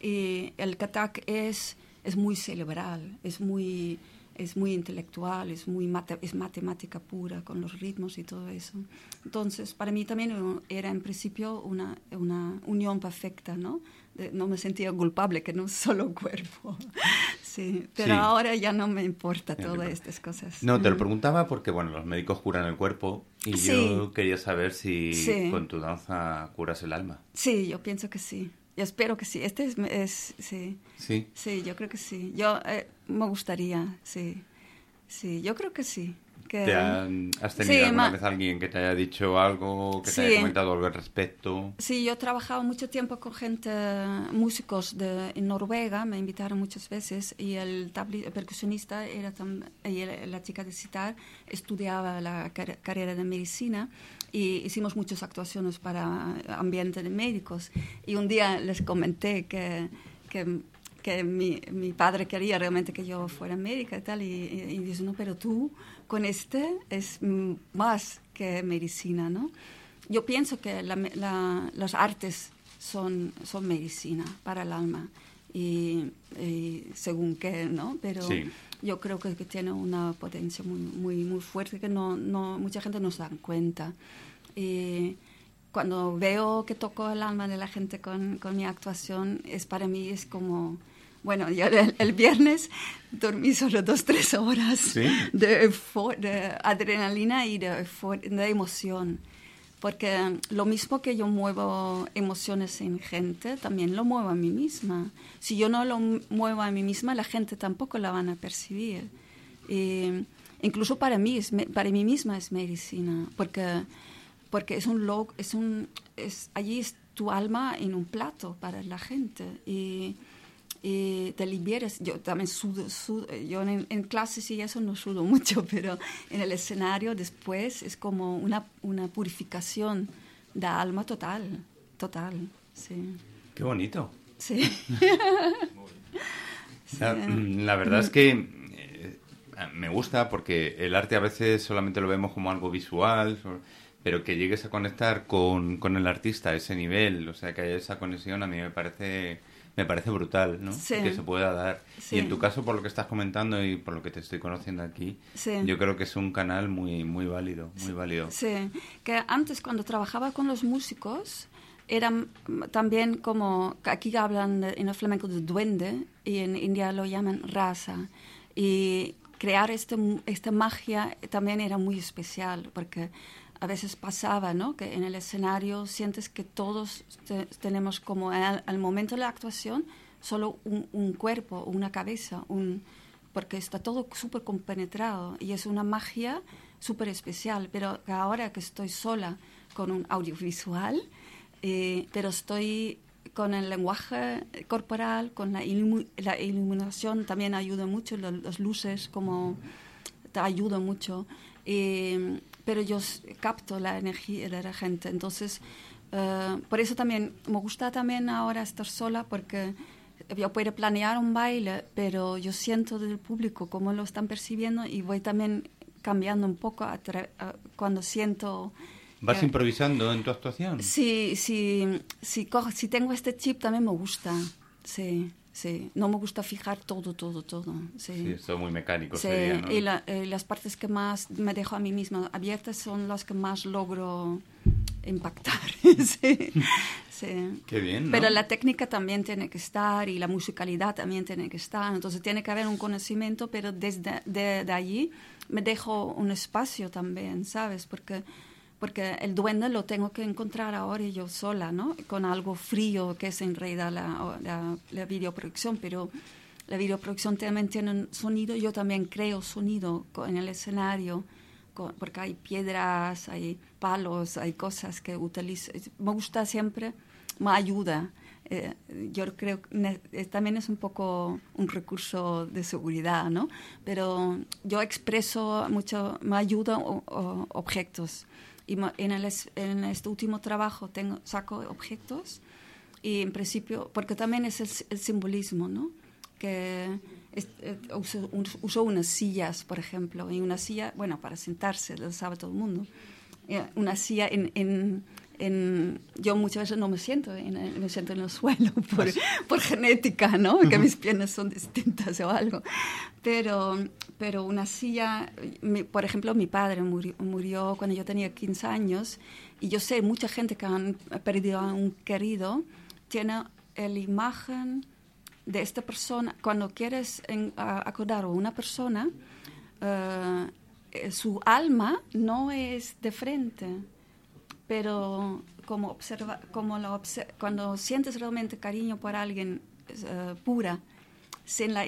El Katak es, es muy cerebral, es muy, es muy intelectual, es, muy es matemática pura con los ritmos y todo eso. Entonces, para mí también era en principio una, una unión perfecta, ¿no? no me sentía culpable, que no solo cuerpo. Sí, pero ahora ya no me importa todas estas cosas. No, te lo preguntaba porque, bueno, los médicos curan el cuerpo y yo quería saber si con tu danza curas el alma. Sí, yo pienso que sí. Yo espero que sí. Este es, sí. Sí. Sí, yo creo que sí. Yo eh, me gustaría, sí. Sí, yo creo que sí. ¿Has tenido alguna vez alguien que te haya dicho algo, que te haya comentado algo al respecto? Sí, yo he trabajado mucho tiempo con gente, músicos de, en Noruega, me invitaron muchas veces y el, percusionista era y la chica de citar estudiaba la carrera de medicina y hicimos muchas actuaciones para ambiente de médicos. Y un día les comenté que, que que mi, mi, padre quería realmente que yo fuera médica y tal, y, y, y dice, no, pero tú con este es más que medicina, ¿no? Yo pienso que las artes son, son medicina para el alma, y, según qué, ¿no? Pero yo creo que, que, tiene una potencia muy, muy, muy fuerte que no, no, mucha gente no se da cuenta. Y cuando veo que toco el alma de la gente con, con mi actuación, es para mí es como bueno, ya el, viernes dormí solo dos, tres horas de, adrenalina y de, emoción. Porque lo mismo que yo muevo emociones en gente, también lo muevo a mí misma. Si yo no lo muevo a mí misma, la gente tampoco la van a percibir. incluso para mí, para mí misma es medicina, porque, porque es un log, es un, es, allí es tu alma en un plato para la gente. Y, y te liberas. Yo también sudo, yo en, clases y eso no sudo [LAUGHS] mucho, pero en el escenario después es como una, una purificación de alma total, total, sí. Qué bonito. Sí. [LAUGHS] La, verdad es que eh, me gusta porque el arte a veces solamente lo vemos como algo visual, pero que llegues a conectar con, con el artista a ese nivel, o sea, que haya esa conexión, a mí me parece me parece brutal, ¿no? Que se pueda dar. Y en tu caso, por lo que estás comentando y por lo que te estoy conociendo aquí, yo creo que es un canal muy, muy válido, muy válido. Sí, que antes cuando trabajaba con los músicos, era también como, aquí hablan en el flamenco de duende y en India lo llaman raza. Y crear este, esta magia también era muy especial porque a veces pasaba, ¿no? Que en el escenario sientes que todos tenemos como al, momento de la actuación solo un, cuerpo, una cabeza, un, porque está todo súper compenetrado y es una magia súper especial. Pero ahora que estoy sola con un audiovisual, eh, pero estoy con el lenguaje corporal, con la, la iluminación también ayuda mucho, las luces como te ayudan mucho. Eh, pero yo capto la energía de la gente. Entonces, uh, por eso también me gusta también ahora estar sola porque yo puedo planear un baile, pero yo siento del público cómo lo están percibiendo y voy también cambiando un poco cuando siento... ¿Vas improvisando en tu actuación? Sí, sí, sí, si tengo este chip también me gusta, sí. Sí, no me gusta fijar todo, todo, todo. Sí, sí esto muy mecánico sí, sería, ¿no? Y eh, las partes que más me dejo a mí misma abiertas son las que más logro impactar. [LAUGHS] sí, sí. Qué bien, ¿no? Pero la técnica también tiene que estar y la musicalidad también tiene que estar. Entonces tiene que haber un conocimiento, pero desde de allí me dejo un espacio también, ¿sabes? Porque porque el duende lo tengo que encontrar ahora yo sola, ¿no? Con algo frío que es en realidad la, la, videoproducción, pero la videoproducción también tiene un sonido, yo también creo sonido en el escenario, porque hay piedras, hay palos, hay cosas que utilizo. Me gusta siempre, me ayuda. Eh, yo creo que eh, también es un poco un recurso de seguridad, ¿no? Pero yo expreso mucho, me ayuda objetos y en, el, en este último trabajo tengo, saco objetos y en principio, porque también es el, simbolismo, ¿no? Que eh, uso, unas sillas, por ejemplo, y una silla, bueno, para sentarse, lo sabe todo el mundo. Eh, una silla en, en, en, yo muchas veces no me siento, en, me siento en el suelo [LAUGHS] por, por genética, ¿no? Que mis piernas son distintas o algo. Pero, pero una silla, por ejemplo, mi padre murió, cuando yo tenía 15 años y yo sé, mucha gente que han perdido a un querido tiene la imagen de esta persona, cuando quieres acordar a una persona, eh, su alma no es de frente pero como observa, como lo cuando sientes realmente cariño por alguien uh, pura, sin la,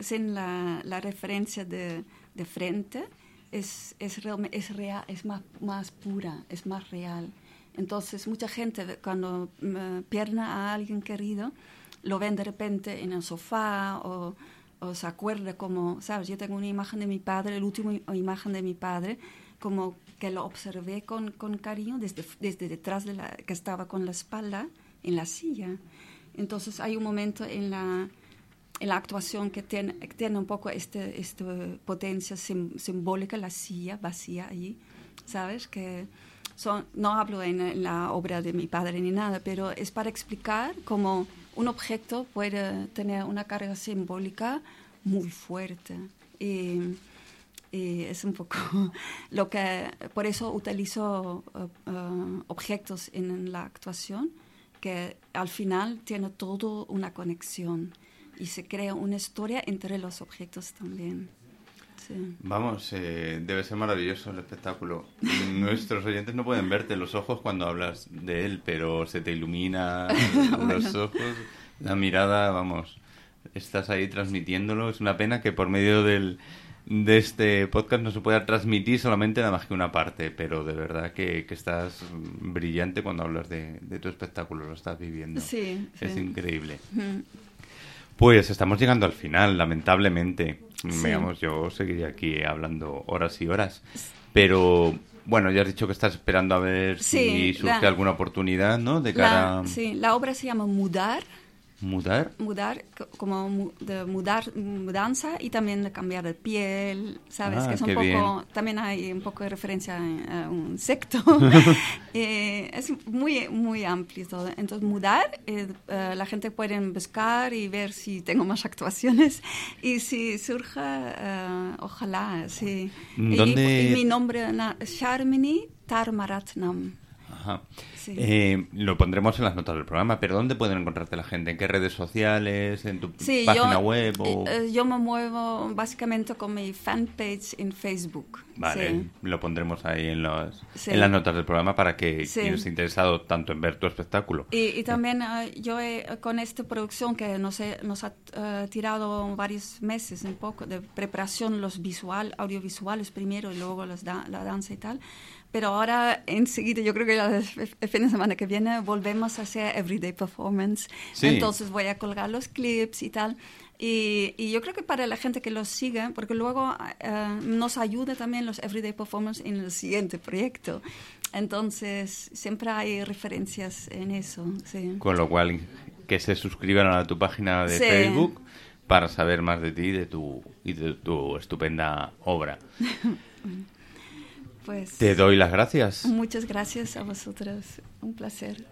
sin la, la referencia de, de, frente, es, es, es, real, es más, más pura, es más real. Entonces, mucha gente cuando uh, pierde a alguien querido, lo ven de repente en el sofá o, o se acuerda como, ¿sabes? Yo tengo una imagen de mi padre, la última imagen de mi padre, como que lo observé con, con cariño desde, desde detrás de la, que estaba con la espalda en la silla. Entonces hay un momento en la, en la actuación que tiene, tiene un poco este, esta potencia simbólica, la silla vacía allí, ¿sabes? Que son, no hablo en, la obra de mi padre ni nada, pero es para explicar cómo un objeto puede tener una carga simbólica muy fuerte. Y es un poco [LAUGHS] lo que, por eso utilizo uh, uh, objetos en la actuación, que al final tiene todo una conexión y se crea una historia entre los objetos también. Vamos, eh, debe ser maravilloso el espectáculo. [LAUGHS] Nuestros oyentes no pueden verte los ojos cuando hablas de él, pero se te ilumina [LAUGHS] los ojos, la mirada, vamos, estás ahí transmitiéndolo. Es una pena que por medio del, de este podcast no se pueda transmitir solamente nada más que una parte, pero de verdad que, estás brillante cuando hablas de, tu espectáculo, lo estás viviendo. Sí. Es increíble. Pues estamos llegando al final, lamentablemente. Veamos, yo seguiría aquí hablando horas y horas, pero bueno, ya has dicho que estás esperando a ver si surge alguna oportunidad, ¿no? De cara... sí, la obra se llama Mudar Mudar. Mudar, como de mudar, mudanza y también de cambiar de piel, ¿sabes? Ah, que es un poco, también hay un poco de referencia a un secto. [LAUGHS] [LAUGHS] eh, es muy, muy amplio todo. Entonces, mudar, eh, eh, la gente puede buscar y ver si tengo más actuaciones y si surge, eh, ojalá, sí. ¿Dónde? Y, mi nombre es Sharmini Tarmaratnam. Eh, lo pondremos en las notas del programa, pero ¿dónde pueden encontrarte la gente? ¿En qué redes sociales? ¿En tu página web? O... Eh, yo me muevo básicamente con mi fanpage en Facebook. Vale, lo pondremos ahí en, los, en las notas del programa para que quien esté interesado tanto en ver tu espectáculo. Y, también eh, yo con esta producción que nos, nos ha tirado varios meses, un poco de preparación, los visual, audiovisuales primero y luego los la danza y tal, pero ahora, enseguida, yo creo que el fin de semana que viene volvemos a hacer Everyday Performance. Entonces voy a colgar los clips y tal. Y, y, yo creo que para la gente que los sigue, porque luego eh, nos ayuda también los Everyday Performance en el siguiente proyecto. Entonces, siempre hay referencias en eso. Sí. Con lo cual, que se suscriban a tu página de Facebook para saber más de ti de tu, y de tu estupenda obra. [LAUGHS] Pues Te doy las gracias. muchas gracias a vosotros. Un placer.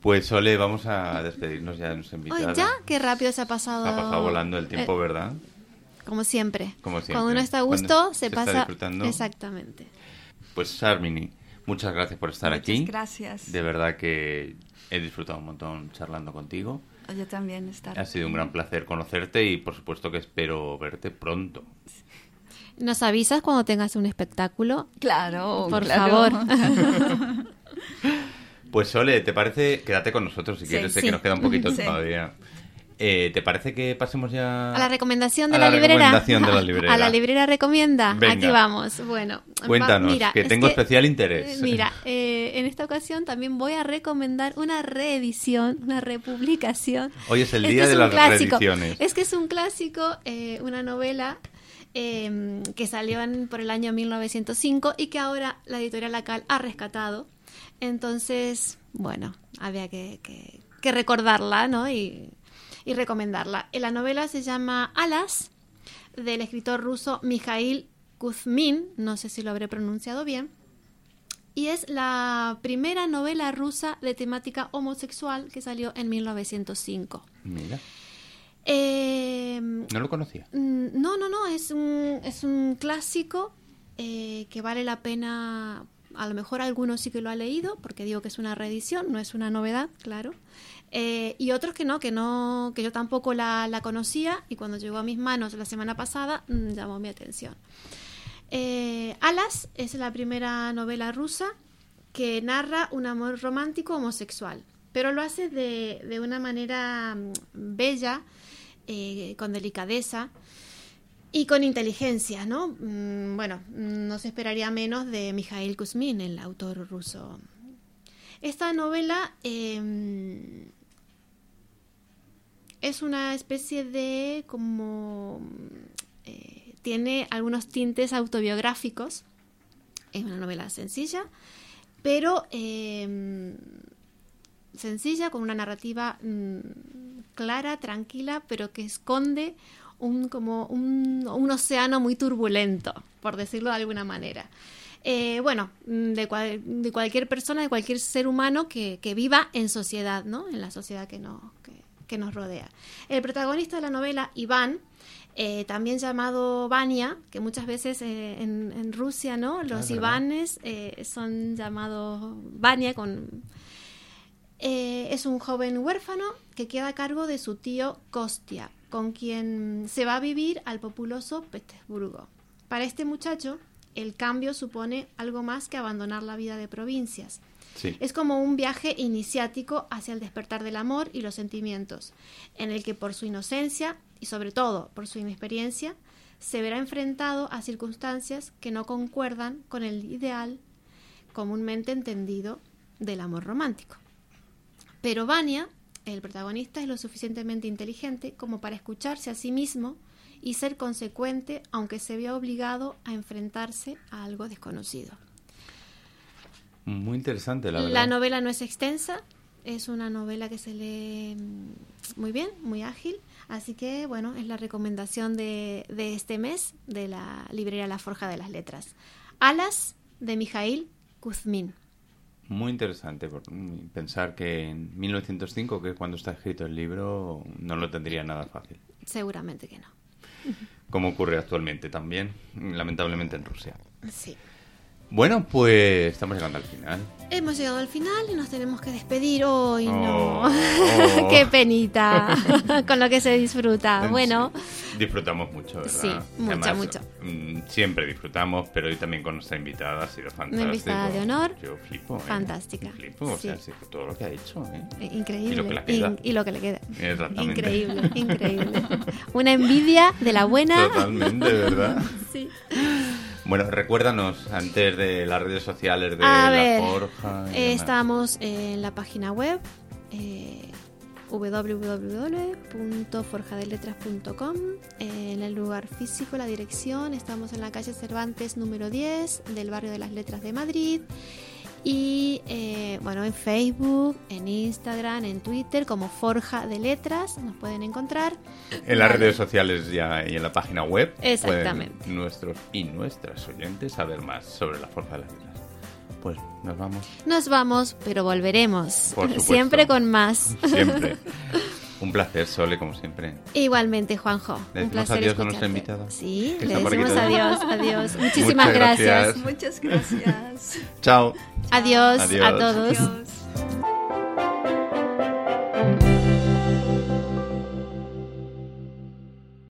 Pues Sole, vamos a despedirnos ya de nuestra Ay, invitada. ya, qué rápido se ha pasado. Ha pasado volando el tiempo, Eh, ¿verdad? Como siempre. Como siempre. Cuando uno está a gusto, Cuando se se está pasa. disfrutando. Exactamente. Pues Sarmini, muchas gracias por estar Muchas aquí. gracias. De verdad que he disfrutado un montón charlando contigo. Yo también estar. Ha sido un gran placer conocerte y por supuesto que espero verte pronto. Nos avisas cuando tengas un espectáculo. Claro, Por claro. favor. [LAUGHS] Pues Sole, ¿te parece? Quédate con nosotros si Sí, quieres, sé sí. que nos queda un poquito [LAUGHS] Sí. todavía. Eh, ¿Te parece que pasemos ya A la recomendación de a la, librera. recomendación de la [LAUGHS] librera? A la librera recomienda. Venga. Aquí vamos. Bueno, va- Cuéntanos, mira, que es tengo especial interés. eh, Mira, eh, en esta ocasión también voy a recomendar una reedición, una republicación. Hoy es el día de las clásico. reediciones. Es que es un clásico, eh, una novela eh, que salió en- por el año 1905 y que ahora la editorial Lacal ha rescatado. Entonces, bueno, había que recordarla, ¿no? Y, y recomendarla. Eh, La novela se llama Alas, del escritor ruso Mikhail Kuzmin, no sé si lo habré pronunciado bien, y es la primera novela rusa de temática homosexual que salió en 1905. Mira, Eh, no lo conocía. Mm, No, no, no, es un, es un clásico eh, que vale la pena, a lo mejor algunos sí que lo ha leído, porque digo que es una reedición, no es una novedad, claro. Eh, y otros que no, que no, que yo tampoco la, la conocía y cuando llegó a mis manos la semana pasada mm, llamó mi atención. Eh, Alas es la primera novela rusa que narra un amor romántico homosexual, pero lo hace de, de una manera mm, bella, eh, con delicadeza y con inteligencia, ¿no? Mm, bueno, no se esperaría menos de Mikhail Kuzmin, el autor ruso. Esta novela eh, es una especie de como eh, tiene algunos tintes autobiográficos. Es una novela sencilla, pero eh, sencilla, con una narrativa mm, clara, tranquila, pero que esconde un, como un, un océano muy turbulento, por decirlo de alguna manera. Eh, bueno, mm, de, cual- de cualquier persona, de cualquier ser humano que, que viva en sociedad, ¿no? En la sociedad que, no, que, que nos rodea. El protagonista de la novela, Iván, eh, también llamado Vania, que muchas veces eh, en, en Rusia, ¿no? Los verdad. Ivanes eh, son llamados Vania con eh, es un joven huérfano que queda a cargo de su tío Kostia, con quien se va a vivir al populoso Petersburgo. Para este muchacho, el cambio supone algo más que abandonar la vida de provincias. Sí. Es como un viaje iniciático hacia el despertar del amor y los sentimientos, en el que por su inocencia y sobre todo por su inexperiencia, se verá enfrentado a circunstancias que no concuerdan con el ideal comúnmente entendido del amor romántico. Pero Vania, el protagonista, es lo suficientemente inteligente como para escucharse a sí mismo y ser consecuente aunque se vea obligado a enfrentarse a algo desconocido. Muy interesante, la verdad. La novela no es extensa, es una novela que se lee mm, muy bien, muy ágil, así que bueno, es la recomendación de, de este mes de la librería La Forja de las Letras. Alas de Mijail Kuzmin. Muy interesante pensar que en 1905, que es cuando está escrito el libro, no lo tendría nada fácil. Seguramente que no. Como ocurre actualmente también, lamentablemente en Rusia. Sí. Bueno, pues estamos llegando al final. Hemos llegado al final y nos tenemos que despedir hoy, no. Oh. [LAUGHS] Qué penita [LAUGHS] con lo que se disfruta. En Bueno, sí, disfrutamos mucho, ¿verdad? Sí, mucho, Además, mucho. mm, Siempre disfrutamos, pero hoy también con nuestra invitada ha sido fantástico. invitada de honor. Yo flipo, ¿eh? Fantástica. Flipo, o sea, Sí. sí, todo lo que ha hecho, ¿eh? increíble. Y lo que le queda. Y, y lo que le queda. Exactamente. Increíble, increíble. Una envidia de la buena. Totalmente, ¿verdad? [LAUGHS] Sí. Bueno, recuérdanos antes de las redes sociales de A La ver, Forja. eh, estamos en la página web eh, www.forjadeletras.com en el lugar físico, la dirección, estamos en la calle Cervantes número 10 del barrio de las Letras de Madrid Y eh, bueno, en Facebook, en Instagram, en Twitter, como Forja de Letras, nos pueden encontrar. En las Vale. redes sociales ya y en la página web Exactamente. pueden nuestros y nuestras oyentes saber más sobre la fuerza de las letras. Pues nos vamos Nos vamos, pero volveremos. Por. [LAUGHS] Siempre con más. siempre. [LAUGHS] Un placer, Sole, como siempre. Igualmente, Juanjo. Le un decimos placer adiós a nuestra escucharte. invitada. Sí, le decimos adiós, adiós. [LAUGHS] Muchísimas Muchas gracias. gracias. Muchas gracias. Chao. Adiós, a todos. Adiós.